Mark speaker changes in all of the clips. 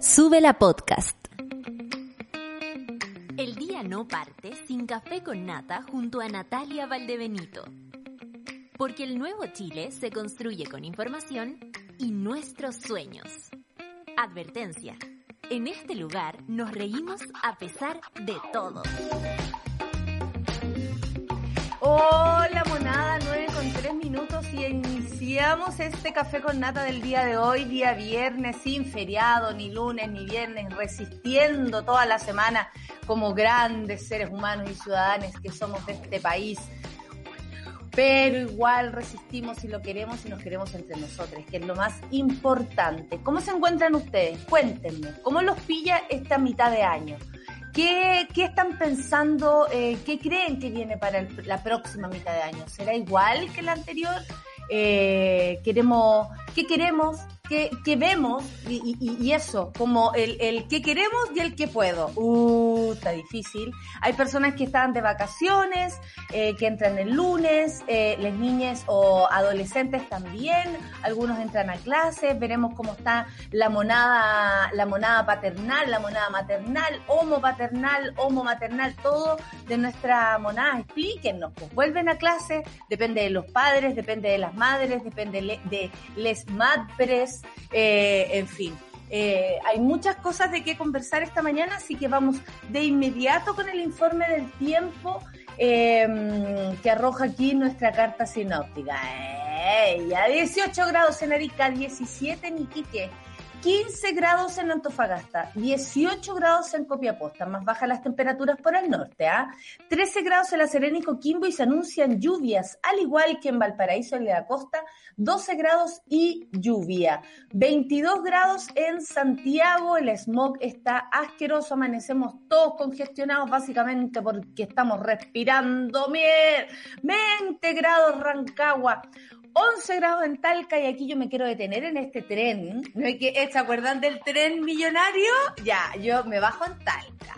Speaker 1: Sube la podcast.
Speaker 2: El día no parte sin café con nata junto a Natalia Valdebenito. Porque el nuevo Chile se construye con información y nuestros sueños. Advertencia. En este lugar nos reímos a pesar de todo.
Speaker 3: Hola monada, 9 con 3 minutos y iniciamos este café con nata del día de hoy, día viernes, sin feriado, ni lunes, ni viernes, resistiendo toda la semana como grandes seres humanos y ciudadanos que somos de este país. Pero igual resistimos y lo queremos y nos queremos entre nosotros, que es lo más importante. ¿Cómo se encuentran ustedes? Cuéntenme, ¿cómo los pilla esta mitad de año? ¿Qué, qué están pensando? Eh, ¿Qué creen que viene para el- la próxima mitad de año? ¿Será igual que la anterior? Eh, queremos, ¿Qué queremos? ¿Qué, qué vemos? Y, eso, como el, qué queremos y el qué puedo. Uh, está difícil. Hay personas que están de vacaciones, eh, que entran el lunes, eh, las niñas o adolescentes también, algunos entran a clases, veremos cómo está la monada, la monada paternal, la monada maternal, homo paternal, homo maternal, todo de nuestra monada. Explíquenos, pues vuelven a clase, depende de los padres, depende de las madres, depende de les madres, eh, en fin. Eh, hay muchas cosas de qué conversar esta mañana, así que vamos de inmediato con el informe del tiempo eh, que arroja aquí nuestra carta sinóptica. Eh, ya 18 grados en Arica, 17 en Iquique, 15 grados en Antofagasta, 18 grados en Copiapó, más bajas las temperaturas por el norte, ¿ah? 13 grados en La Serena y Coquimbo y se anuncian lluvias, al igual que en Valparaíso y la costa, 12 grados y lluvia. 22 grados en Santiago, el smog está asqueroso, amanecemos todos congestionados básicamente porque estamos respirando mier. 20 grados Rancagua. 11 grados en Talca y aquí yo me quiero detener en este tren. ¿No es que se acuerdan del tren millonario? Ya, yo me bajo en Talca.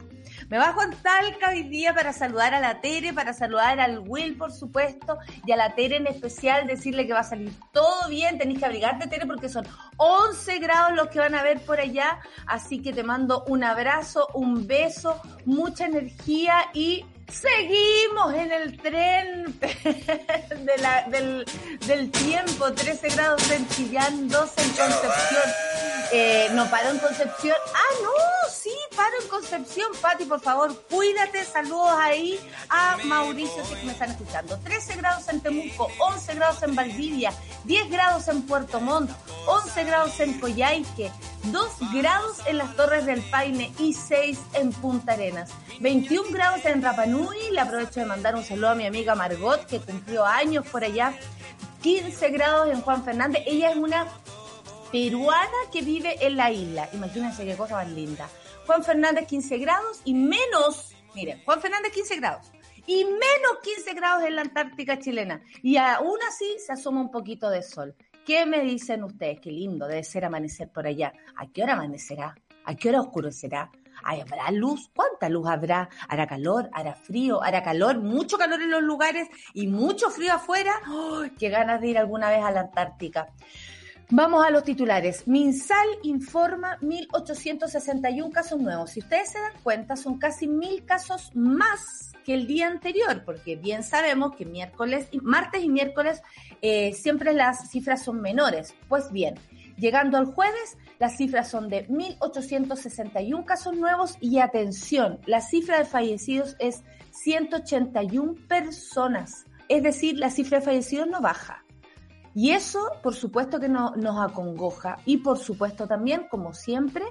Speaker 3: Me bajo en Talca hoy día para saludar a la Tere, para saludar al Will, por supuesto, y a la Tere en especial, decirle que va a salir todo bien, tenéis que abrigarte, Tere, porque son 11 grados los que van a ver por allá, así que te mando un abrazo, un beso, mucha energía y seguimos en el tren de la- del, del tiempo, 13 grados en Chillán, 12 en Concepción. Eh, no paro en Concepción. Ah, no, paro en Concepción. Pati, por favor, cuídate. Saludos ahí a Mauricio, si me están escuchando. 13 grados en Temuco, 11 grados en Valdivia, 10 grados en Puerto Montt, 11 grados en Coyhaique, 2 grados en las Torres del Paine y 6 en Punta Arenas. 21 grados en Rapanui. Le aprovecho de mandar un saludo a mi amiga Margot, que cumplió años por allá. 15 grados en Juan Fernández. Ella es una peruana que vive en la isla. Imagínense qué cosa más linda. Juan Fernández 15 grados y menos, miren, Juan Fernández 15 grados y menos 15 grados en la Antártica chilena. Y aún así se asoma un poquito de sol. ¿Qué me dicen ustedes? Qué lindo debe ser amanecer por allá. ¿A qué hora amanecerá? ¿A qué hora oscurecerá? ¿Ay, ¿Habrá luz? ¿Cuánta luz habrá? ¿Hará calor? ¿Hará frío? ¿Hará calor? Mucho calor en los lugares y mucho frío afuera. ¡Oh, ¡Qué ganas de ir alguna vez a la Antártica! Vamos a los titulares. Minsal informa 1.861 casos nuevos. Si ustedes se dan cuenta, son casi mil casos más que el día anterior, porque bien sabemos que miércoles, martes y miércoles eh, siempre las cifras son menores. Pues bien, llegando al jueves, las cifras son de 1.861 casos nuevos y atención, la cifra de fallecidos es 181 personas. Es decir, la cifra de fallecidos no baja. Y eso, por supuesto, que no- nos acongoja. Y por supuesto también, como siempre,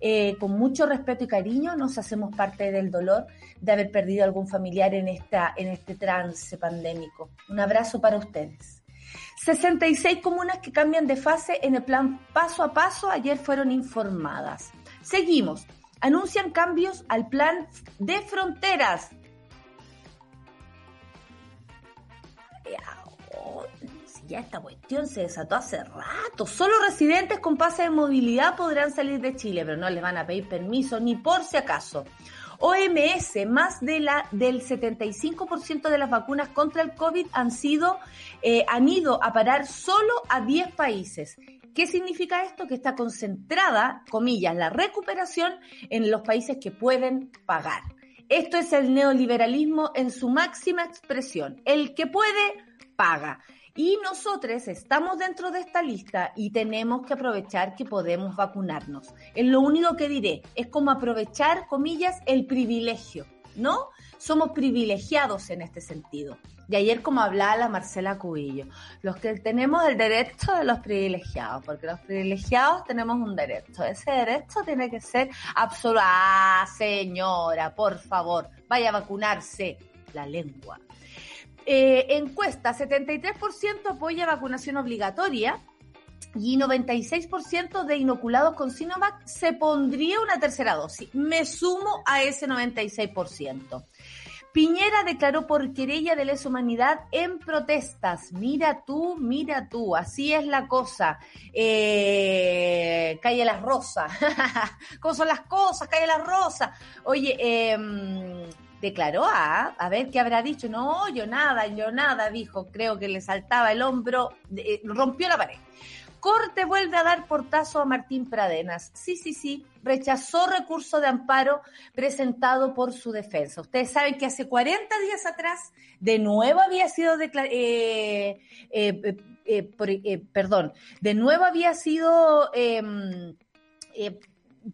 Speaker 3: eh, con mucho respeto y cariño, nos hacemos parte del dolor de haber perdido algún familiar en, esta, en este trance pandémico. Un abrazo para ustedes. 66 comunas que cambian de fase en el plan paso a paso ayer fueron informadas. Seguimos. Anuncian cambios al plan de fronteras. Ya esta cuestión se desató hace rato. Solo residentes con pase de movilidad podrán salir de Chile, pero no les van a pedir permiso ni por si acaso. OMS, más de la, del 75% de las vacunas contra el COVID han sido, eh, han ido a parar solo a 10 países. ¿Qué significa esto? Que está concentrada, comillas, la recuperación en los países que pueden pagar. Esto es el neoliberalismo en su máxima expresión. El que puede, paga. Y nosotros estamos dentro de esta lista y tenemos que aprovechar que podemos vacunarnos. Es lo único que diré. Es como aprovechar, comillas, el privilegio, ¿no? Somos privilegiados en este sentido. Y ayer, como hablaba la Marcela Cubillo, los que tenemos el derecho de los privilegiados, porque los privilegiados tenemos un derecho. Ese derecho tiene que ser absoluto. Ah, señora, por favor, vaya a vacunarse la lengua. Eh, encuesta, 73% apoya vacunación obligatoria y 96% de inoculados con Sinovac se pondría una tercera dosis. Me sumo a ese 96%. Piñera declaró por querella de lesa humanidad en protestas. Mira tú, mira tú, así es la cosa. Eh, calle las rosas. ¿Cómo son las cosas? Calle las rosas. Oye, eh, declaró a, a ver qué habrá dicho. No, yo nada, yo nada, dijo. Creo que le saltaba el hombro, eh, rompió la pared. Corte vuelve a dar portazo a Martín Pradenas. Sí, sí, sí, rechazó recurso de amparo presentado por su defensa. Ustedes saben que hace 40 días atrás de nuevo había sido declarado, eh, eh, eh, perdón, de nuevo había sido em,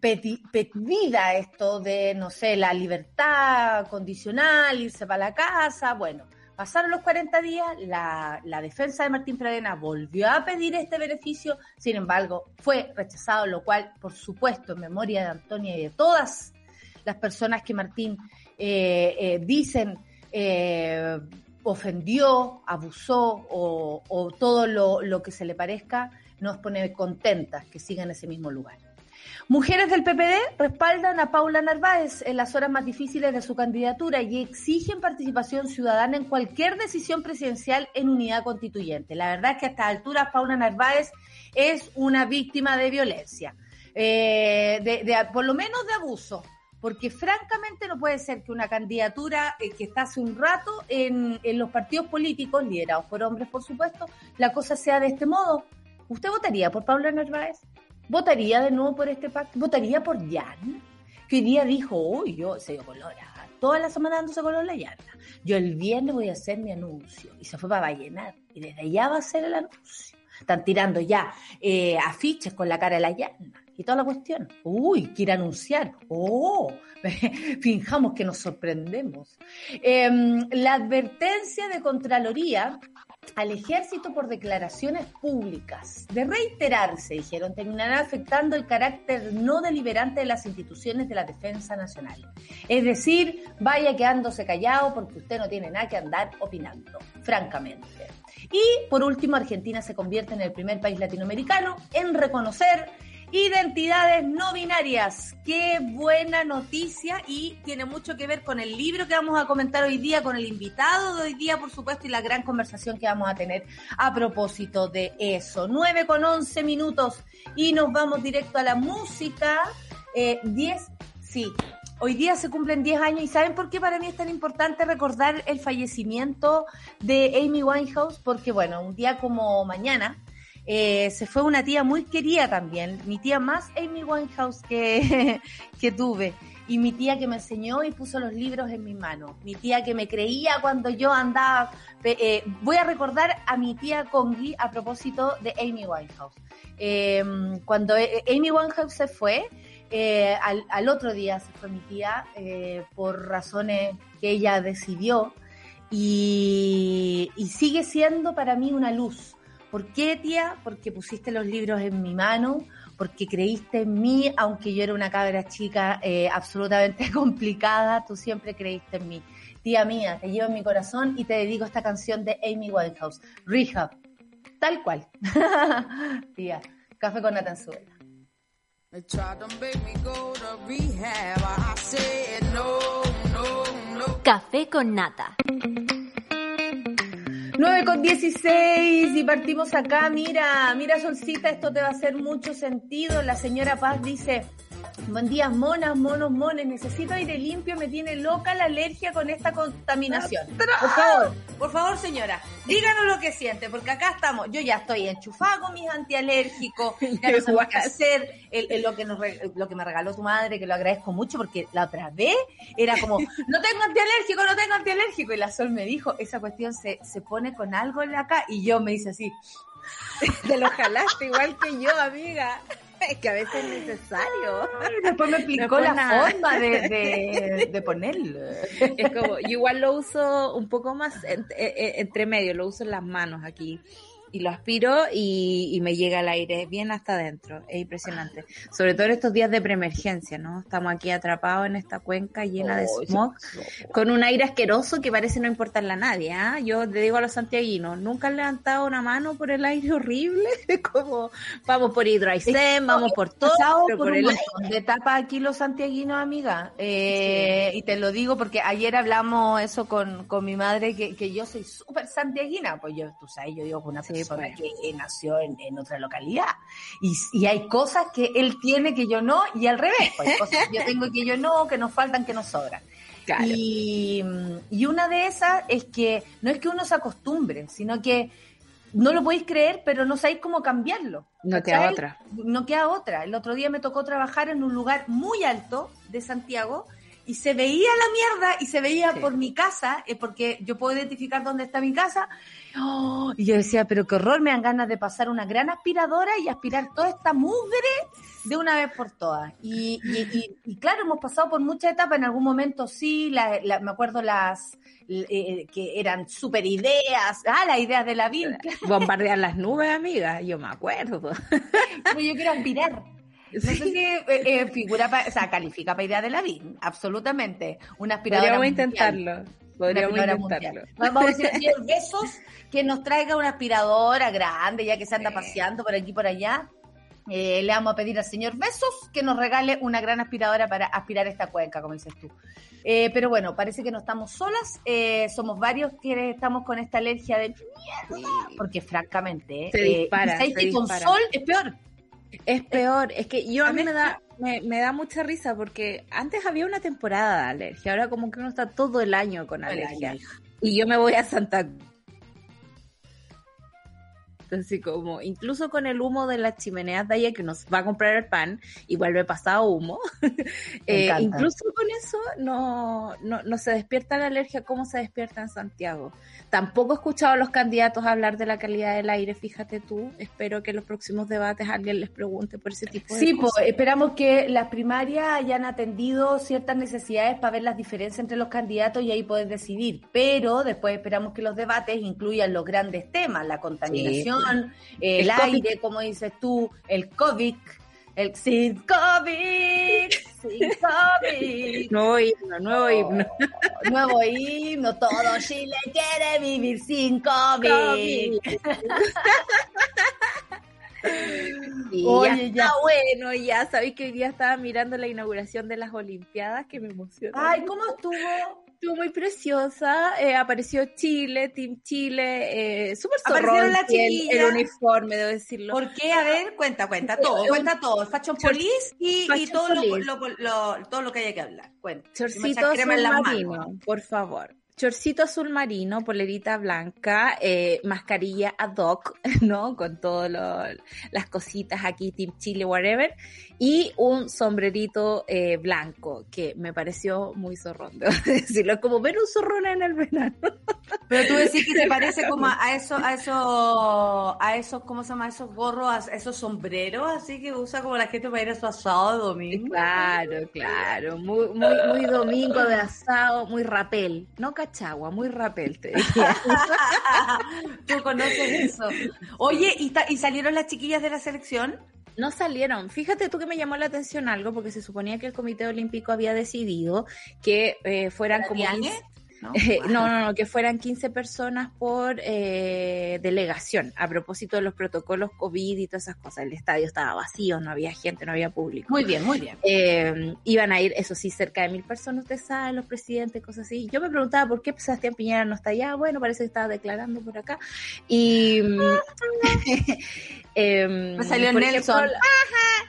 Speaker 3: pedida esto de, no sé, la libertad condicional, irse para la casa, bueno Pasaron los 40 días, la, defensa de Martín Pradena volvió a pedir este beneficio, sin embargo, fue rechazado, lo cual, por supuesto, en memoria de Antonia y de todas las personas que Martín eh, eh, dicen eh, ofendió, abusó o, todo lo, lo que se le parezca, nos pone contentas que siga en ese mismo lugar. Mujeres del PPD respaldan a Paula Narváez en las horas más difíciles de su candidatura y exigen participación ciudadana en cualquier decisión presidencial en unidad constituyente. La verdad es que a esta altura Paula Narváez es una víctima de violencia, eh, de, por lo menos de abuso porque francamente no puede ser que una candidatura eh, que está hace un rato en, en, los partidos políticos, liderados por hombres, por supuesto, la cosa sea de este modo. ¿Usted votaría por Paula Narváez? ¿Votaría de nuevo por este pacto? ¿Votaría por Jan? Que hoy día dijo, uy, yo se dio color, ah, toda la semana dándose color la llana. Yo el viernes voy a hacer mi anuncio. Y se fue para Vallenar. Y desde allá va a ser el anuncio. Están tirando ya eh, afiches con la cara de la llana y toda la cuestión. Uy, quiere anunciar. Oh, finjamos que nos sorprendemos. Em, la advertencia de Contraloría al ejército por declaraciones públicas de reiterarse, dijeron, terminará afectando el carácter no deliberante de las instituciones de la defensa nacional. Es decir, vaya quedándose callado porque usted no tiene nada que andar opinando, francamente. Y por último, Argentina se convierte en el primer país latinoamericano en reconocer Identidades no binarias. Qué buena noticia y tiene mucho que ver con el libro que vamos a comentar hoy día, con el invitado de hoy día, por supuesto, y la gran conversación que vamos a tener a propósito de eso. 9 con 11 minutos y nos vamos directo a la música. 10, eh, sí. Hoy día se cumplen 10 años y ¿saben por qué para mí es tan importante recordar el fallecimiento de Amy Winehouse? Porque bueno, un día como mañana, eh, se fue una tía muy querida también, mi tía más Amy Winehouse que, que tuve. Y mi tía que me enseñó y puso los libros en mi mano. Mi tía que me creía cuando yo andaba. Eh, voy a recordar a mi tía Congi a propósito de Amy Winehouse. Em, cuando eh, Amy Winehouse se fue, al, al, otro día se fue mi tía por razones que ella decidió. Y, y sigue siendo para mí una luz ¿Por qué, tía? Porque pusiste los libros en mi mano, porque creíste en mí, aunque yo era una cabra chica eh, absolutamente complicada, tú siempre creíste en mí. Tía mía, te llevo en mi corazón y te dedico esta canción de Amy Winehouse, Rehab, tal cual. tía, café con Natanzuela.
Speaker 2: Café con nata.
Speaker 3: 9 con 16 y partimos acá. Mira, mira Solcita, esto te va a hacer mucho sentido. La señora Paz dice, Buen día, monas, monos, mones. Necesito aire limpio, me tiene loca la alergia con esta contaminación. Por favor, por favor, señora, díganos lo que siente, porque acá estamos. Yo ya estoy enchufada con mis antialérgicos, ya no sé qué hacer. lo, que nos, lo que me regaló tu madre, que lo agradezco mucho, porque la otra vez era como, no tengo antialérgico, no tengo antialérgico. Y la Sol me dijo, esa cuestión se, se pone con algo en la acá. Y yo me hice así.
Speaker 1: Te lo jalaste igual que yo, amiga. Es que a veces es necesario.
Speaker 3: después me explicó la forma de, de, ponerlo.
Speaker 1: Es como, yo igual lo uso un poco más eh, eh, entre medio, lo uso en las manos aquí y lo aspiro y, me llega el aire bien hasta adentro. Es impresionante. Sobre todo en estos días de preemergencia, ¿no? Estamos aquí atrapados en esta cuenca llena de smog, con un aire asqueroso que parece no importarle a nadie. ¿ah? Yo le digo a los santiaguinos, nunca han levantado una mano por el aire horrible. Como vamos por Hidroaicén, vamos por todo.
Speaker 3: Pero por, el de etapa aquí los santiaguinos, amiga. Eh, y te lo digo porque ayer hablamos eso con, con mi madre, que, que yo soy súper santiaguina. Pues yo, tú sabes, yo digo con una persona que nació en, otra localidad. Y, y, hay cosas que él tiene que yo no, y al revés. Pues, hay cosas que yo tengo que yo no, que nos faltan, que nos sobran. Y, y una de esas es que no es que uno se acostumbre, sino que no lo podéis creer, pero no sabéis cómo cambiarlo.
Speaker 1: No queda otra.
Speaker 3: No queda otra. El otro día me tocó trabajar en un lugar muy alto de Santiago y se veía la mierda y se veía por mi casa, eh, porque yo puedo identificar dónde está mi casa. Oh, y yo decía, pero qué horror, me dan ganas de pasar una gran aspiradora y aspirar toda esta mugre de una vez por todas. Y, y, claro, hemos pasado por muchas etapas, en algún momento sí, me acuerdo las eh, eh, que eran super ideas, ah, las ideas de la vida.
Speaker 1: Bombardear las nubes, amiga, yo me acuerdo.
Speaker 3: Pues yo quiero aspirar. No sé si eh, eh, figura, o sea, califica para idea de la vida, absolutamente. Una aspiradora
Speaker 1: Podríamos intentarlo. Podríamos intentarlo.
Speaker 3: Vamos a decir, besos, que nos traiga una aspiradora grande, ya que se anda paseando por aquí y por allá. Eh, le vamos a pedir al señor Besos que nos regale una gran aspiradora para aspirar esta cuenca, como dices tú. pero bueno, parece que no estamos solas, somos varios que estamos con esta alergia de mierda, porque francamente,
Speaker 1: se dispara,
Speaker 3: con sol es peor.
Speaker 1: Es peor, es que yo a mí me da, me, da mucha risa porque antes había una temporada de alergia, ahora como que uno está todo el año con alergia. Y yo me voy a Santa Así como, incluso con el humo de las chimeneas de allá que nos va a comprar el pan y vuelve pasado humo, eh, incluso con eso no, no, no, se despierta la alergia como se despierta en Santiago. Tampoco he escuchado a los candidatos hablar de la calidad del aire, fíjate tú. Espero que en los próximos debates alguien les pregunte por ese tipo de
Speaker 3: sí,
Speaker 1: cosas.
Speaker 3: Sí, pues esperamos que las primarias hayan atendido ciertas necesidades para ver las diferencias entre los candidatos y ahí poder decidir. Pero después esperamos que los debates incluyan los grandes temas, la contaminación, el, aire, como dices tú, el COVID, el sin COVID, sin COVID.
Speaker 1: Nuevo himno, nuevo himno.
Speaker 3: Nuevo himno, todo Chile quiere vivir sin COVID.
Speaker 1: Oye, ya, bueno, ya sabéis que hoy día estaba mirando la inauguración de las Olimpiadas, que me emocionó.
Speaker 3: Ay, ¿cómo estuvo?
Speaker 1: Estuvo muy preciosa. Eh, apareció Chile, Team Chile, eh, súper
Speaker 3: zorrón la
Speaker 1: el, uniforme, debo decirlo.
Speaker 3: ¿Por qué? A ver, cuenta, cuenta todo, cuenta todo. Fashion Police y, y todo, Lo, todo lo que haya que hablar. Cuenta.
Speaker 1: Chorcito marino, por favor chorcito azul marino, polerita blanca, eh, mascarilla ad hoc, ¿no? Con todas las cositas aquí, Team Chile, whatever. Y un sombrerito eh, blanco, que me pareció muy zorrón, debo decirlo. Como ver un zorrón en el verano.
Speaker 3: Pero tú decís que te parece como a eso, a eso, a esos, ¿cómo se llama? Esos gorros, a esos sombreros, así que usa como la gente para ir a su asado de domingo.
Speaker 1: Claro, claro. Muy, muy, muy domingo de asado, muy rapel. No cachagua, muy rapel, te
Speaker 3: Tú conoces eso. Oye, ¿y, ¿y salieron las chiquillas de la selección?
Speaker 1: No salieron. Fíjate tú que me llamó la atención algo, porque se suponía que el Comité Olímpico había decidido que eh, fueran como... ¿no? no, no, que fueran 15 personas por eh, delegación, a propósito de los protocolos COVID y todas esas cosas. El estadio estaba vacío, no había gente, no había público.
Speaker 3: Muy bien, muy bien.
Speaker 1: Eh, iban a ir, eso sí, cerca de mil personas, ustedes saben, los presidentes, cosas así. Yo me preguntaba por qué Sebastián Piñera no está allá. Bueno, parece que estaba declarando por acá. Y, Eh,
Speaker 3: Me salió Nelson.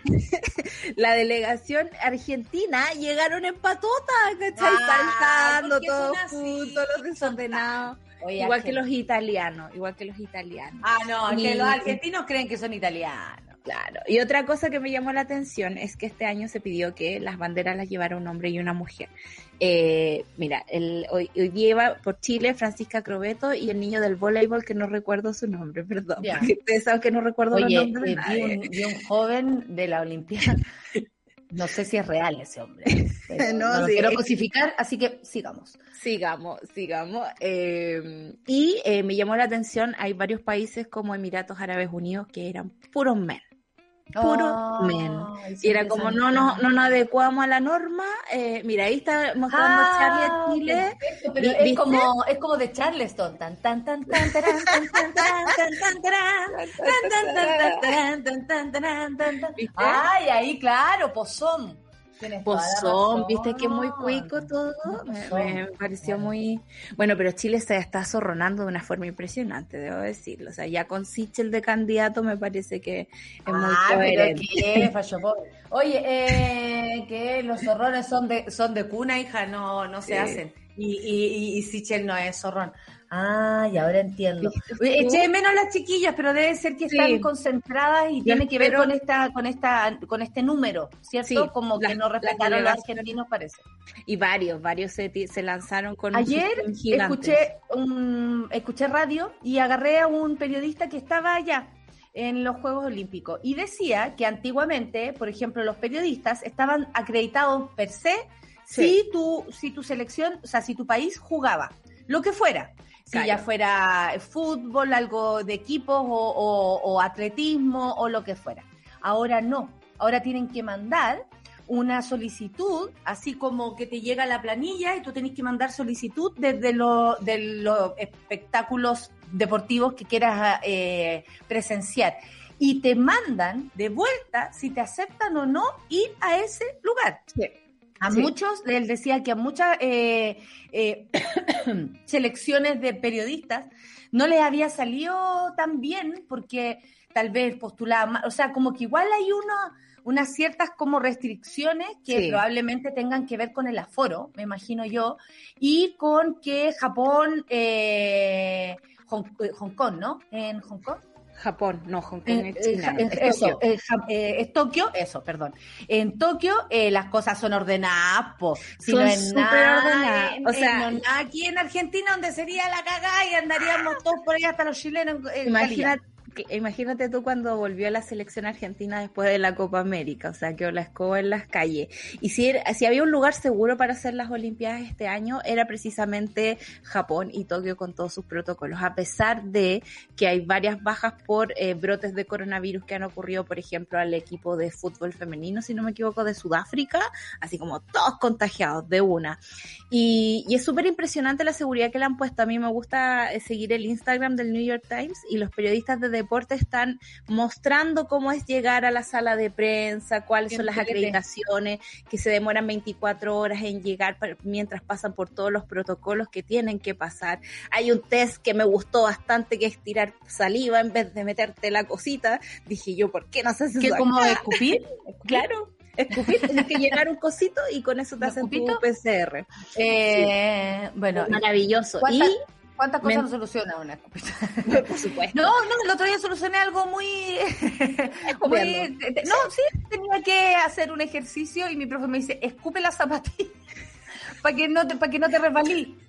Speaker 1: Ejemplo, la delegación argentina llegaron en patota, ¿cachai?
Speaker 3: Ah,
Speaker 1: Saltando todos juntos, los desordenados.
Speaker 3: Oye,
Speaker 1: igual que los italianos, igual que los italianos.
Speaker 3: Ah, no, que los argentinos creen que son italianos.
Speaker 1: Claro. Y otra cosa que me llamó la atención es que este año se pidió que las banderas las llevara un hombre y una mujer. Eh, mira, el, hoy, hoy lleva por Chile Francisca Crobeto y el niño del voleibol que no recuerdo su nombre, perdón. Porque ustedes saben que no recuerdo
Speaker 3: Oye,
Speaker 1: los nombres. de
Speaker 3: eh, vi, un, vi un joven de la Olimpiada. No sé si es real ese hombre. pero
Speaker 1: No,
Speaker 3: no, lo
Speaker 1: sí,
Speaker 3: quiero cosificar, así que sigamos.
Speaker 1: Sigamos, sigamos. Eh, y eh, me llamó la atención, hay varios países como Emiratos Árabes Unidos que eran puros men. Puro men.
Speaker 3: Ay,
Speaker 1: Y era como no nos, no nos adecuamos a la norma. Eh, mira, ahí está mostrando
Speaker 3: Ah,
Speaker 1: Charlie Chile.
Speaker 3: perfecto, pero es como, es como de Charleston. Tan, tan, tan, tan, tarán, tan, tan, tarán, tan, tan, tarán, tan, tan, tan, tan, tarán, tan, tan, tarán, tan, tan.
Speaker 1: ¿Viste?
Speaker 3: Ay, ahí, claro, pozón. Tienes toda la
Speaker 1: Pozón, viste que muy cuico todo. Me, pareció muy. Bueno, pero Chile se está zorronando de una forma impresionante, debo decirlo. O sea, ya con Sichel de candidato me parece que es muy
Speaker 3: Ah, pero
Speaker 1: coherente.
Speaker 3: qué, fallo pobre. Oye, eh, que los zorrones son de, son de cuna, hija, no, no se hacen. Y, y, y, y Sichel no es zorrón. Ah, y ahora entiendo. Eché menos las chiquillas, pero debe ser que
Speaker 1: Sí.
Speaker 3: están concentradas y tiene que ver con esta, con esta, con este número, ¿cierto?
Speaker 1: Sí,
Speaker 3: Como que no
Speaker 1: las
Speaker 3: respetaron los argentinos, parece.
Speaker 1: Y varios, varios se, se lanzaron con
Speaker 3: Ayer escuché un, escuché radio y agarré a un periodista que estaba allá en los Juegos Olímpicos y decía que antiguamente, por ejemplo, los periodistas estaban acreditados per se
Speaker 1: Sí.
Speaker 3: si tu si tu selección, o sea, si tu país jugaba, lo que fuera. Si ya fuera fútbol, algo de equipos o, o- o atletismo o lo que fuera. Ahora no. Ahora tienen que mandar una solicitud, así como que te llega la planilla y tú tenés que mandar solicitud desde lo- de los espectáculos deportivos que quieras eh, presenciar. Y te mandan de vuelta si te aceptan o no ir a ese lugar.
Speaker 1: Sí.
Speaker 3: A
Speaker 1: Sí.
Speaker 3: muchos, él decía que a muchas eh, eh, selecciones de periodistas no les había salido tan bien porque tal vez postulaban o sea, como que igual hay una, unas ciertas como restricciones que
Speaker 1: Sí.
Speaker 3: probablemente tengan que ver con el aforo, me imagino yo, y con que Japón, eh, Hong, eh, Hong Kong, ¿no? En Hong Kong.
Speaker 1: Japón, no, Hong Kong
Speaker 3: En-
Speaker 1: es China. es
Speaker 3: eso,
Speaker 1: Tokio.
Speaker 3: eh, Ja- eh, es Tokio, eso, perdón. En Tokio eh, las cosas son ordenadas, po. Si
Speaker 1: Son
Speaker 3: no es
Speaker 1: súper
Speaker 3: nada,
Speaker 1: ordenadas.
Speaker 3: en-
Speaker 1: O sea-
Speaker 3: en- aquí en Argentina donde sería la cagada y andaríamos todos por ahí hasta los chilenos. en- en
Speaker 1: Imagínate, imagínate tú cuando volvió la selección argentina después de la Copa América, o sea, que la escoba en las calles. Y si, era- si había un lugar seguro para hacer las Olimpiadas este año, era precisamente Japón y Tokio con todos sus protocolos, a pesar de que hay varias bajas por eh, brotes de coronavirus que han ocurrido, por ejemplo, al equipo de fútbol femenino, si no me equivoco, de Sudáfrica, así como todos contagiados de una. Y, es súper impresionante la seguridad que le han puesto. A mí me gusta eh, seguir el Instagram del New York Times y los periodistas de deporte están mostrando cómo es llegar a la sala de prensa, cuáles son las acreditaciones, que se demoran 24 horas en llegar mientras pasan por todos los protocolos que tienen que pasar. Hay un test que me gustó bastante que es tirar saliva en vez de meterte la cosita. Dije yo, ¿por qué no se hace
Speaker 3: ¿Qué,
Speaker 1: eso
Speaker 3: como de escupir?
Speaker 1: Claro. Escupir, tienes que llenar un cosito y con eso te
Speaker 3: ¿Un
Speaker 1: hacen tu? PCR.
Speaker 3: Eh, Bueno,
Speaker 1: Maravilloso.
Speaker 3: ¿Cuántas-
Speaker 1: Y,
Speaker 3: ¿cuántas cosas no soluciona una escupita?
Speaker 1: por supuesto,
Speaker 3: No, no, el otro día solucioné algo muy... muy no, sí, tenía que hacer un ejercicio y mi profe me dice, escupe la zapatilla para que no te, para que no te resbalí.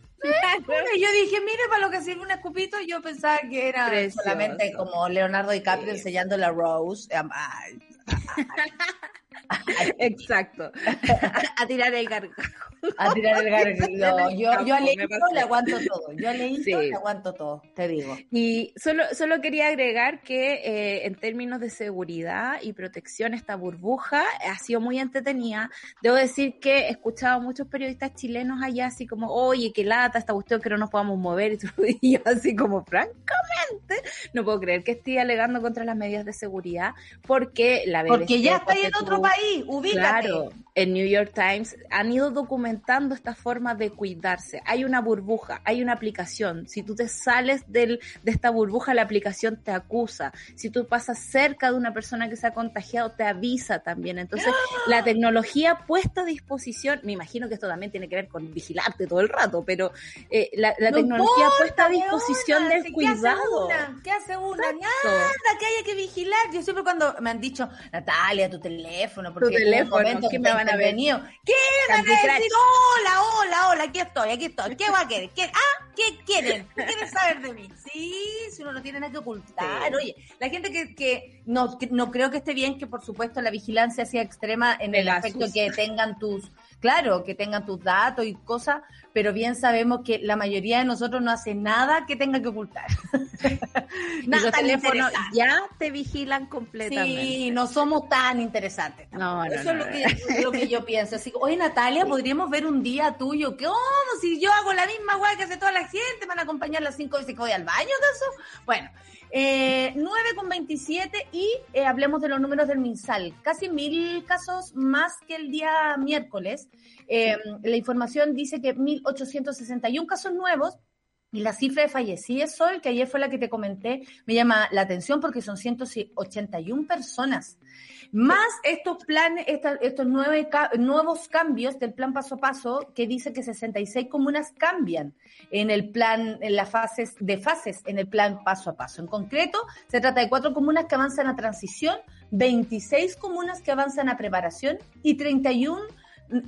Speaker 3: Y yo dije, mire, para lo que sirve un escupito, yo pensaba que era
Speaker 1: Precioso.
Speaker 3: solamente como Leonardo DiCaprio
Speaker 1: Sí.
Speaker 3: enseñando la Rose.
Speaker 1: Exacto. A tirar el gargajo.
Speaker 3: a tirar el gargalo. Yo, yo le aguanto todo. Yo Leito
Speaker 1: Sí.
Speaker 3: le aguanto todo, te digo.
Speaker 1: Y solo, solo quería agregar que eh, en términos de seguridad y protección, esta burbuja ha sido muy entretenida. Debo decir que he escuchado a muchos periodistas chilenos allá así como, oye, qué lata esta cuestión que no nos podamos mover. Y, yo así como, francamente, no puedo creer que esté alegando contra las medidas de seguridad porque la BBC...
Speaker 3: Porque ya está en otro país, ubícate.
Speaker 1: Claro, en New York Times han ido documentando esta forma de cuidarse. Hay una burbuja, hay una aplicación. Si tú te sales del, de esta burbuja, la aplicación te acusa. Si tú pasas cerca de una persona que se ha contagiado, te avisa también. Entonces, la tecnología puesta a disposición, me imagino que esto también tiene que ver con vigilarte todo el rato, pero eh, la, tecnología puesta a disposición del cuidado.
Speaker 3: ¿Qué hace una? Nada, que haya que vigilar. Yo siempre cuando me han dicho, Natalia, tu teléfono, porque
Speaker 1: tu teléfono, ¿qué me van a ver?
Speaker 3: ¿Qué van a decir? Hola, hola, hola, aquí estoy, aquí estoy. ¿Qué va a querer? ¿Qué, ah, ¿qué quieren? ¿Qué quieren saber de mí? Sí, si uno no tiene nada que ocultar. Oye, la gente que, que no, no creo que esté bien que, por supuesto, la vigilancia sea extrema en el, aspecto que tengan tus, claro, que tengan tus datos y cosas, pero bien sabemos que la mayoría de nosotros no hace nada que tenga que ocultar.
Speaker 1: nada Los teléfonos ya te vigilan completamente.
Speaker 3: Sí, no somos tan interesantes.
Speaker 1: No, no,
Speaker 3: Eso es lo que, lo que, yo pienso. Así que, oye, Natalia, podríamos ver un día tuyo. ¿Qué onda? Si yo hago la misma guay que hace toda la gente, ¿me van a acompañar las cinco veces que voy al baño, ¿acaso? Bueno, eh, 9 con 27 y eh, hablemos de los números del MinSal. Casi mil casos más que el día miércoles. Eh, la información dice que 1.861 casos nuevos, y la cifra de fallecidos, Sol, que ayer fue la que te comenté, me llama la atención porque son 181 personas. Más estos planes, estos nueve, nuevos cambios del plan paso a paso, que dice que 66 comunas cambian en el plan, en las fases de fases en el plan paso a paso. En concreto, se trata de cuatro comunas que avanzan a transición, 26 comunas que avanzan a preparación y 31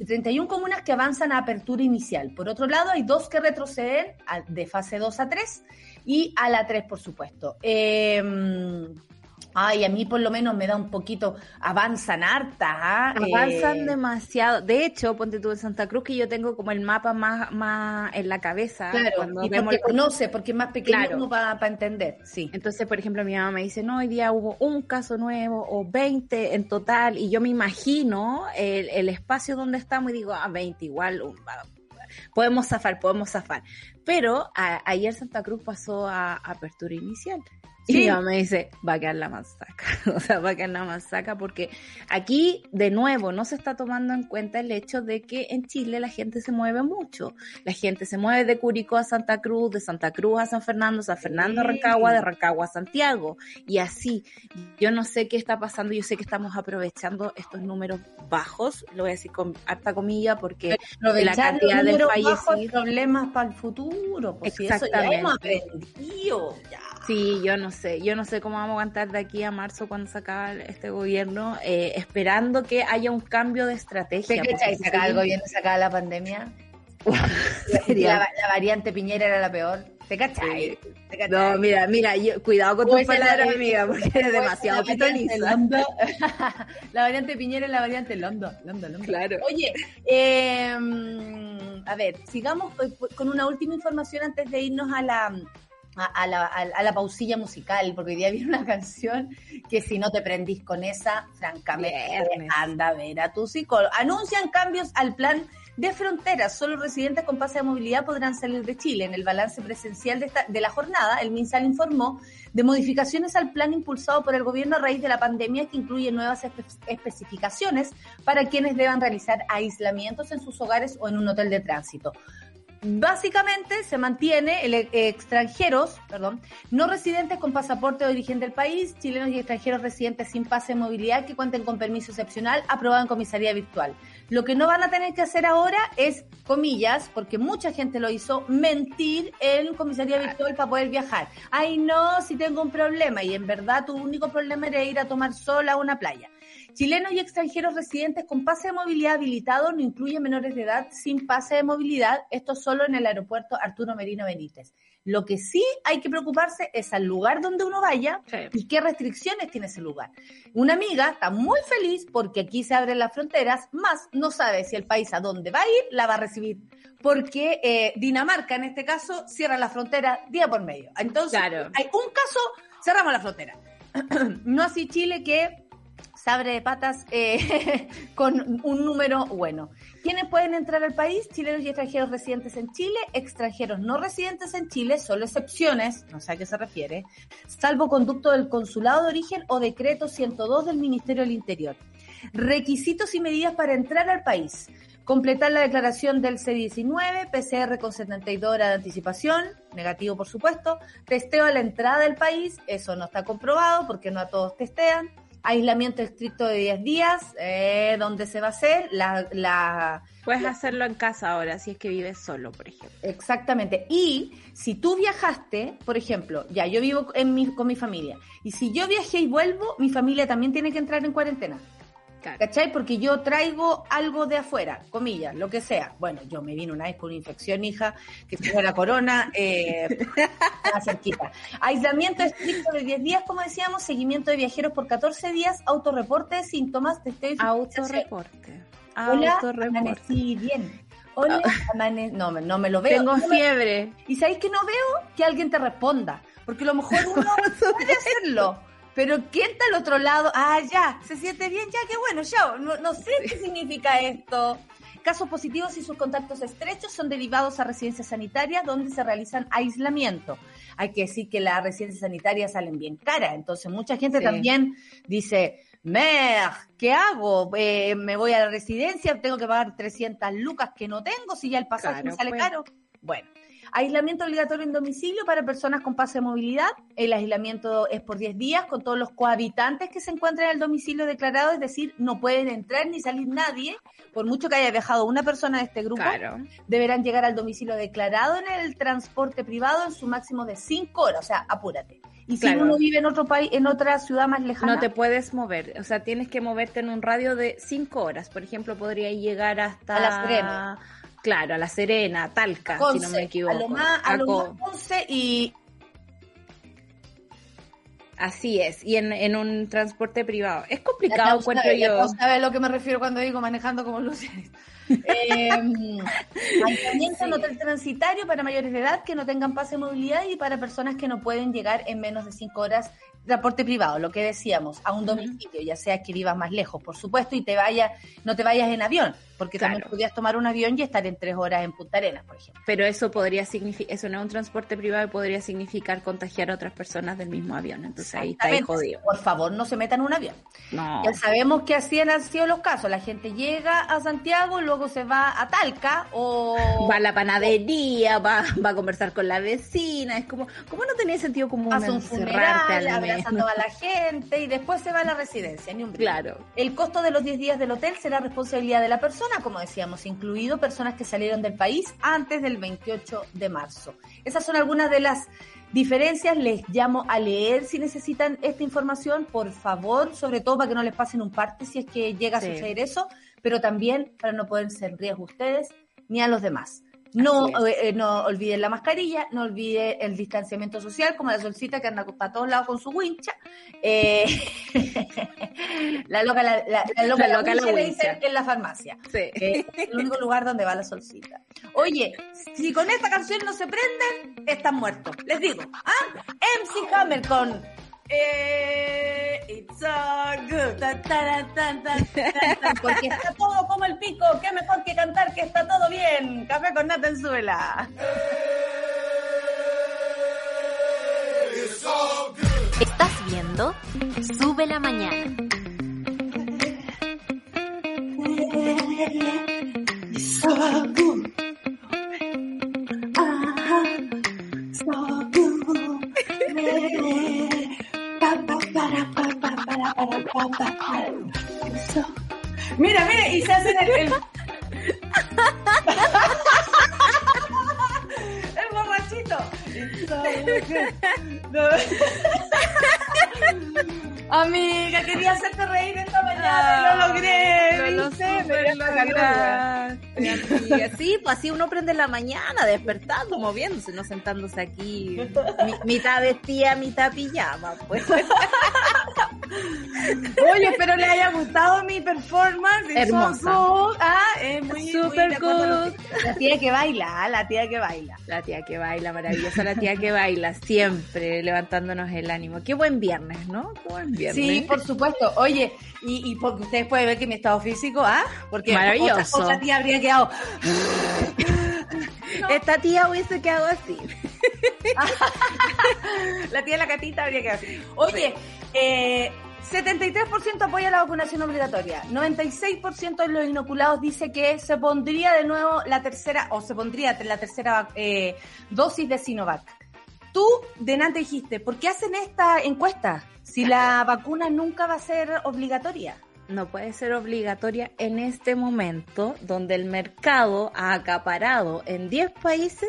Speaker 3: 31 comunas que avanzan a apertura inicial. Por otro lado, hay dos que retroceden de fase 2 a 3 y a la 3, por supuesto. Eh, Ay, a mí por lo menos me da un poquito, avanzan harta. ¿ah?
Speaker 1: Avanzan eh, demasiado. De hecho, ponte tú en Santa Cruz que yo tengo como el mapa más, más en la cabeza.
Speaker 3: Claro, y porque conoce, porque es más pequeño para entender. Sí.
Speaker 1: Entonces, por ejemplo, mi mamá me dice, no, hoy día hubo un caso nuevo o 20 en total, y yo me imagino el, espacio donde estamos y digo, ah, 20 igual, podemos zafar, podemos zafar. Pero ayer Santa Cruz pasó a apertura inicial. Y mi mamá me dice, va a quedar la masaca. o sea, va a quedar la masaca porque aquí, de nuevo, no se está tomando en cuenta el hecho de que en Chile la gente se mueve mucho. La gente se mueve de Curicó a Santa Cruz, de Santa Cruz a San Fernando, San Fernando a Rancagua, de Rancagua a Santiago. Y así, yo no sé qué está pasando, yo sé que estamos aprovechando estos números bajos, lo voy a decir con harta comilla porque
Speaker 3: la cantidad de fallecidos. problemas para el futuro, pues Exactamente. eso ya hemos aprendido, ya.
Speaker 1: Sí, yo no sé, yo no sé cómo vamos a aguantar de aquí a marzo cuando se acabe este gobierno, eh, esperando que haya un cambio de estrategia.
Speaker 3: ¿Te cachai? Se acaba el gobierno, se acaba la pandemia. la, variante Piñera era la peor. ¿Te cachai?
Speaker 1: No, mira, mira, cuidado con tus palabras, amiga, porque eres demasiado pitoniza.
Speaker 3: la variante Piñera es la variante Londo, Londo, Londo.
Speaker 1: Claro.
Speaker 3: Oye, eh, a ver, sigamos con una última información antes de irnos a la a, la, a, la, pausilla musical, porque hoy día viene una canción que si no te prendís con esa, francamente, anda a ver a tu psicólogo. Anuncian cambios al plan de fronteras. Solo residentes con pase de movilidad podrán salir de Chile. En el balance presencial de, esta, de la jornada, el MinSal informó de modificaciones al plan impulsado por el gobierno a raíz de la pandemia que incluye nuevas especificaciones para quienes deban realizar aislamientos en sus hogares o en un hotel de tránsito básicamente se mantiene el, eh, extranjeros, perdón, no residentes con pasaporte de origen del país, chilenos y extranjeros residentes sin pase de movilidad que cuenten con permiso excepcional aprobado en comisaría virtual. Lo que no van a tener que hacer ahora es, comillas, porque mucha gente lo hizo, mentir en comisaría virtual para poder viajar. Ay, no, si tengo un problema y en verdad tu único problema era ir a tomar sol a una playa. Chilenos y extranjeros residentes con pase de movilidad habilitado no incluyen menores de edad sin pase de movilidad, esto solo en el aeropuerto Arturo Merino Benítez. Lo que sí hay que preocuparse es al lugar donde uno vaya y qué restricciones tiene ese lugar. Una amiga está muy feliz porque aquí se abren las fronteras, más no sabe si el país a dónde va a ir la va a recibir, porque eh, Dinamarca en este caso cierra la frontera día por medio. Entonces, hay un caso, cerramos la frontera. no así Chile que abre de patas eh, con un número bueno. ¿Quiénes pueden entrar al país? Chilenos y extranjeros residentes en Chile, extranjeros no residentes en Chile, solo excepciones, no sé a qué se refiere, salvo conducto del consulado de origen o decreto 102 del Ministerio del Interior. Requisitos y medidas para entrar al país Completar la declaración del C19, PCR con 72 horas de anticipación, negativo por supuesto. Testeo a la entrada del país, eso no está comprobado porque no a todos testean. Aislamiento estricto de 10 días, eh, ¿dónde se va a hacer? La, la,
Speaker 1: Puedes hacerlo en casa ahora, si es que vives solo, por ejemplo.
Speaker 3: Exactamente. Y si tú viajaste, por ejemplo, ya yo vivo en mi, con mi familia, y si yo viajé y vuelvo, mi familia también tiene que entrar en cuarentena.
Speaker 1: Claro.
Speaker 3: ¿Cachai? Porque yo traigo algo de afuera, comillas, lo que sea. Bueno, yo me vine una vez con una infección, hija, que fue la corona, eh, cerquita. Aislamiento estricto de 10 días, como decíamos, seguimiento de viajeros por 14 días, autorreporte de síntomas, testeo y
Speaker 1: Autorreporte.
Speaker 3: Hola,
Speaker 1: Autorreporte.
Speaker 3: amanecí bien. Hola, amane... no, me- no me lo veo.
Speaker 1: Tengo
Speaker 3: No me-
Speaker 1: fiebre.
Speaker 3: Y sabéis que no veo que alguien te responda, porque a lo mejor uno puede hacerlo. Pero ¿quién está al otro lado? Ah, ya, se siente bien, ya, qué bueno, ya. No, no sé qué significa esto. Casos positivos y sus contactos estrechos son derivados a residencias sanitarias donde se realizan aislamiento. Hay que decir que las residencias sanitarias salen bien caras, entonces mucha gente
Speaker 1: Sí.
Speaker 3: también dice, Mer, ¿qué hago? Eh, me voy a la residencia, tengo que pagar 300 lucas que no tengo, si ya el pasaje me sale
Speaker 1: pues.
Speaker 3: caro. Bueno, aislamiento obligatorio en domicilio para personas con pase de movilidad. El aislamiento es por 10 días con todos los cohabitantes que se encuentran en el domicilio declarado, es decir, no pueden entrar ni salir nadie, por mucho que haya viajado una persona de este grupo.
Speaker 1: Claro.
Speaker 3: Deberán llegar al domicilio declarado en el transporte privado en su máximo de 5 horas, o sea, apúrate. Y si uno vive en otro país, en otra ciudad más lejana,
Speaker 1: No te puedes mover, o sea, tienes que moverte en un radio de 5 horas. Por ejemplo, podría llegar hasta...
Speaker 3: A La Serena.
Speaker 1: Claro, a La Serena, Talca,
Speaker 3: Conce,
Speaker 1: si no me equivoco.
Speaker 3: a lo más, a lo más Conce y
Speaker 1: Así es, y en, en un transporte privado. Es complicado, encuentro
Speaker 3: saben, ya
Speaker 1: yo.
Speaker 3: todos saben a lo que me refiero cuando digo manejando como Lucianes. Eh, aislamiento en hotel transitario para mayores de edad que no tengan pase de movilidad y para personas que no pueden llegar en menos de cinco horas transporte privado, lo que decíamos, a un domicilio, ya sea que vivas más lejos, por supuesto, y te vayas, no te vayas en avión, porque también
Speaker 1: Claro.
Speaker 3: podrías tomar un avión y estar en tres horas en Punta Arenas, por ejemplo.
Speaker 1: Pero eso podría significar, eso no es un transporte privado y podría significar contagiar a otras personas del mismo avión. Entonces ahí está ahí jodido.
Speaker 3: Por favor, no se metan en un avión.
Speaker 1: No.
Speaker 3: Ya sabemos que así han sido los casos. La gente llega a Santiago, luego se va a Talca o
Speaker 1: Va a la panadería, va, va a conversar con la vecina. Es como, ¿cómo no tenía sentido común
Speaker 3: hace un funeral,
Speaker 1: al
Speaker 3: abraza a toda la gente y después se va a la residencia. Ni un.
Speaker 1: Claro.
Speaker 3: El costo de los 10 días del hotel será responsabilidad de la persona, como decíamos, incluido personas que salieron del país antes del 28 de marzo. Esas son algunas de las diferencias. Les llamo a leer si necesitan esta información, por favor, sobre todo para que no les pasen un parte si es que llega a
Speaker 1: Sí.
Speaker 3: suceder eso, pero también para no ponerse en riesgo ustedes ni a los demás. No,
Speaker 1: Así
Speaker 3: eh, no olviden la mascarilla, no olviden el distanciamiento social, como la solcita que anda para todos lados con su wincha. Eh, la loca, la, la- la loca,
Speaker 1: La
Speaker 3: la
Speaker 1: loca, la
Speaker 3: wincha dicen la farmacia.
Speaker 1: Sí.
Speaker 3: Eh, es el único lugar donde va la solcita. Oye, si con esta canción no se prenden, están muertos. Les digo, ¿ah? MC Hammer con eh, It's all good. Tan, tan, tan, porque está todo como el pico. Qué mejor que cantar que está todo bien. Café con nata en suela.
Speaker 2: Estás viendo Sube la Mañana.
Speaker 3: It's all good. Ah, so good. Mira, mira, y se hacen el, el... el borrachito. Amiga, quería hacerte reír esta mañana y lo logré.
Speaker 1: Lo, lo
Speaker 3: ¿viste? Me
Speaker 1: lograste. Sí, pues así uno prende la mañana, despertando, moviéndose, no sentándose aquí, mi- mitad vestida, mitad pijama, pues.
Speaker 3: Oye, espero les haya gustado mi performance.
Speaker 1: Hermosa.
Speaker 3: Ah, es muy,
Speaker 1: Super
Speaker 3: muy que- La tía que baila, ah, la tía que baila.
Speaker 1: La tía que baila, maravillosa, la tía que baila, siempre levantándonos el ánimo. Qué buen viernes, ¿no? Qué buen viernes.
Speaker 3: Sí, por supuesto. Oye, y, y porque ustedes pueden ver que mi estado físico, ah, porque
Speaker 1: Maravilloso.
Speaker 3: Otra, otra tía habría quedado.
Speaker 1: Esta tía hubiese quedado así.
Speaker 3: La tía de la catita habría quedado así. Oye, eh, 73% apoya la vacunación obligatoria. 96% de los inoculados dice que se pondría de nuevo la tercera, o se pondría la tercera eh, dosis de Sinovac. Tú, delante dijiste, ¿por qué hacen esta encuesta si la vacuna nunca va a ser obligatoria?
Speaker 1: No puede ser obligatoria en este momento donde el mercado ha acaparado en 10 países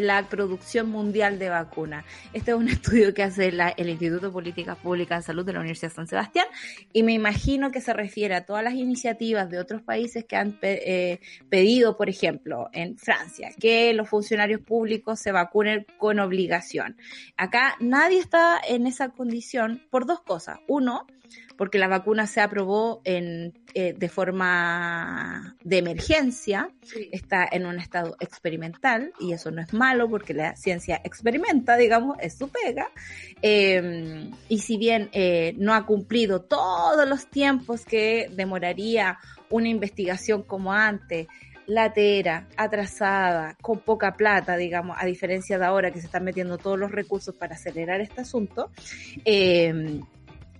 Speaker 1: la producción mundial de vacunas. Este es un estudio que hace el Instituto de Políticas Públicas de Salud de la Universidad de San Sebastián y me imagino que se refiere a todas las iniciativas de otros países que han eh, pedido, por ejemplo, en Francia, que los funcionarios públicos se vacunen con obligación. Acá nadie está en esa condición por dos cosas. Uno, porque la vacuna se aprobó en, eh, de forma de emergencia, está en un estado experimental y eso no es malo porque la ciencia experimenta, digamos, es su pega. Em, y si bien eh, no ha cumplido todos los tiempos que demoraría una investigación como antes, latera, atrasada, con poca plata, digamos, a diferencia de ahora que se están metiendo todos los recursos para acelerar este asunto, eh,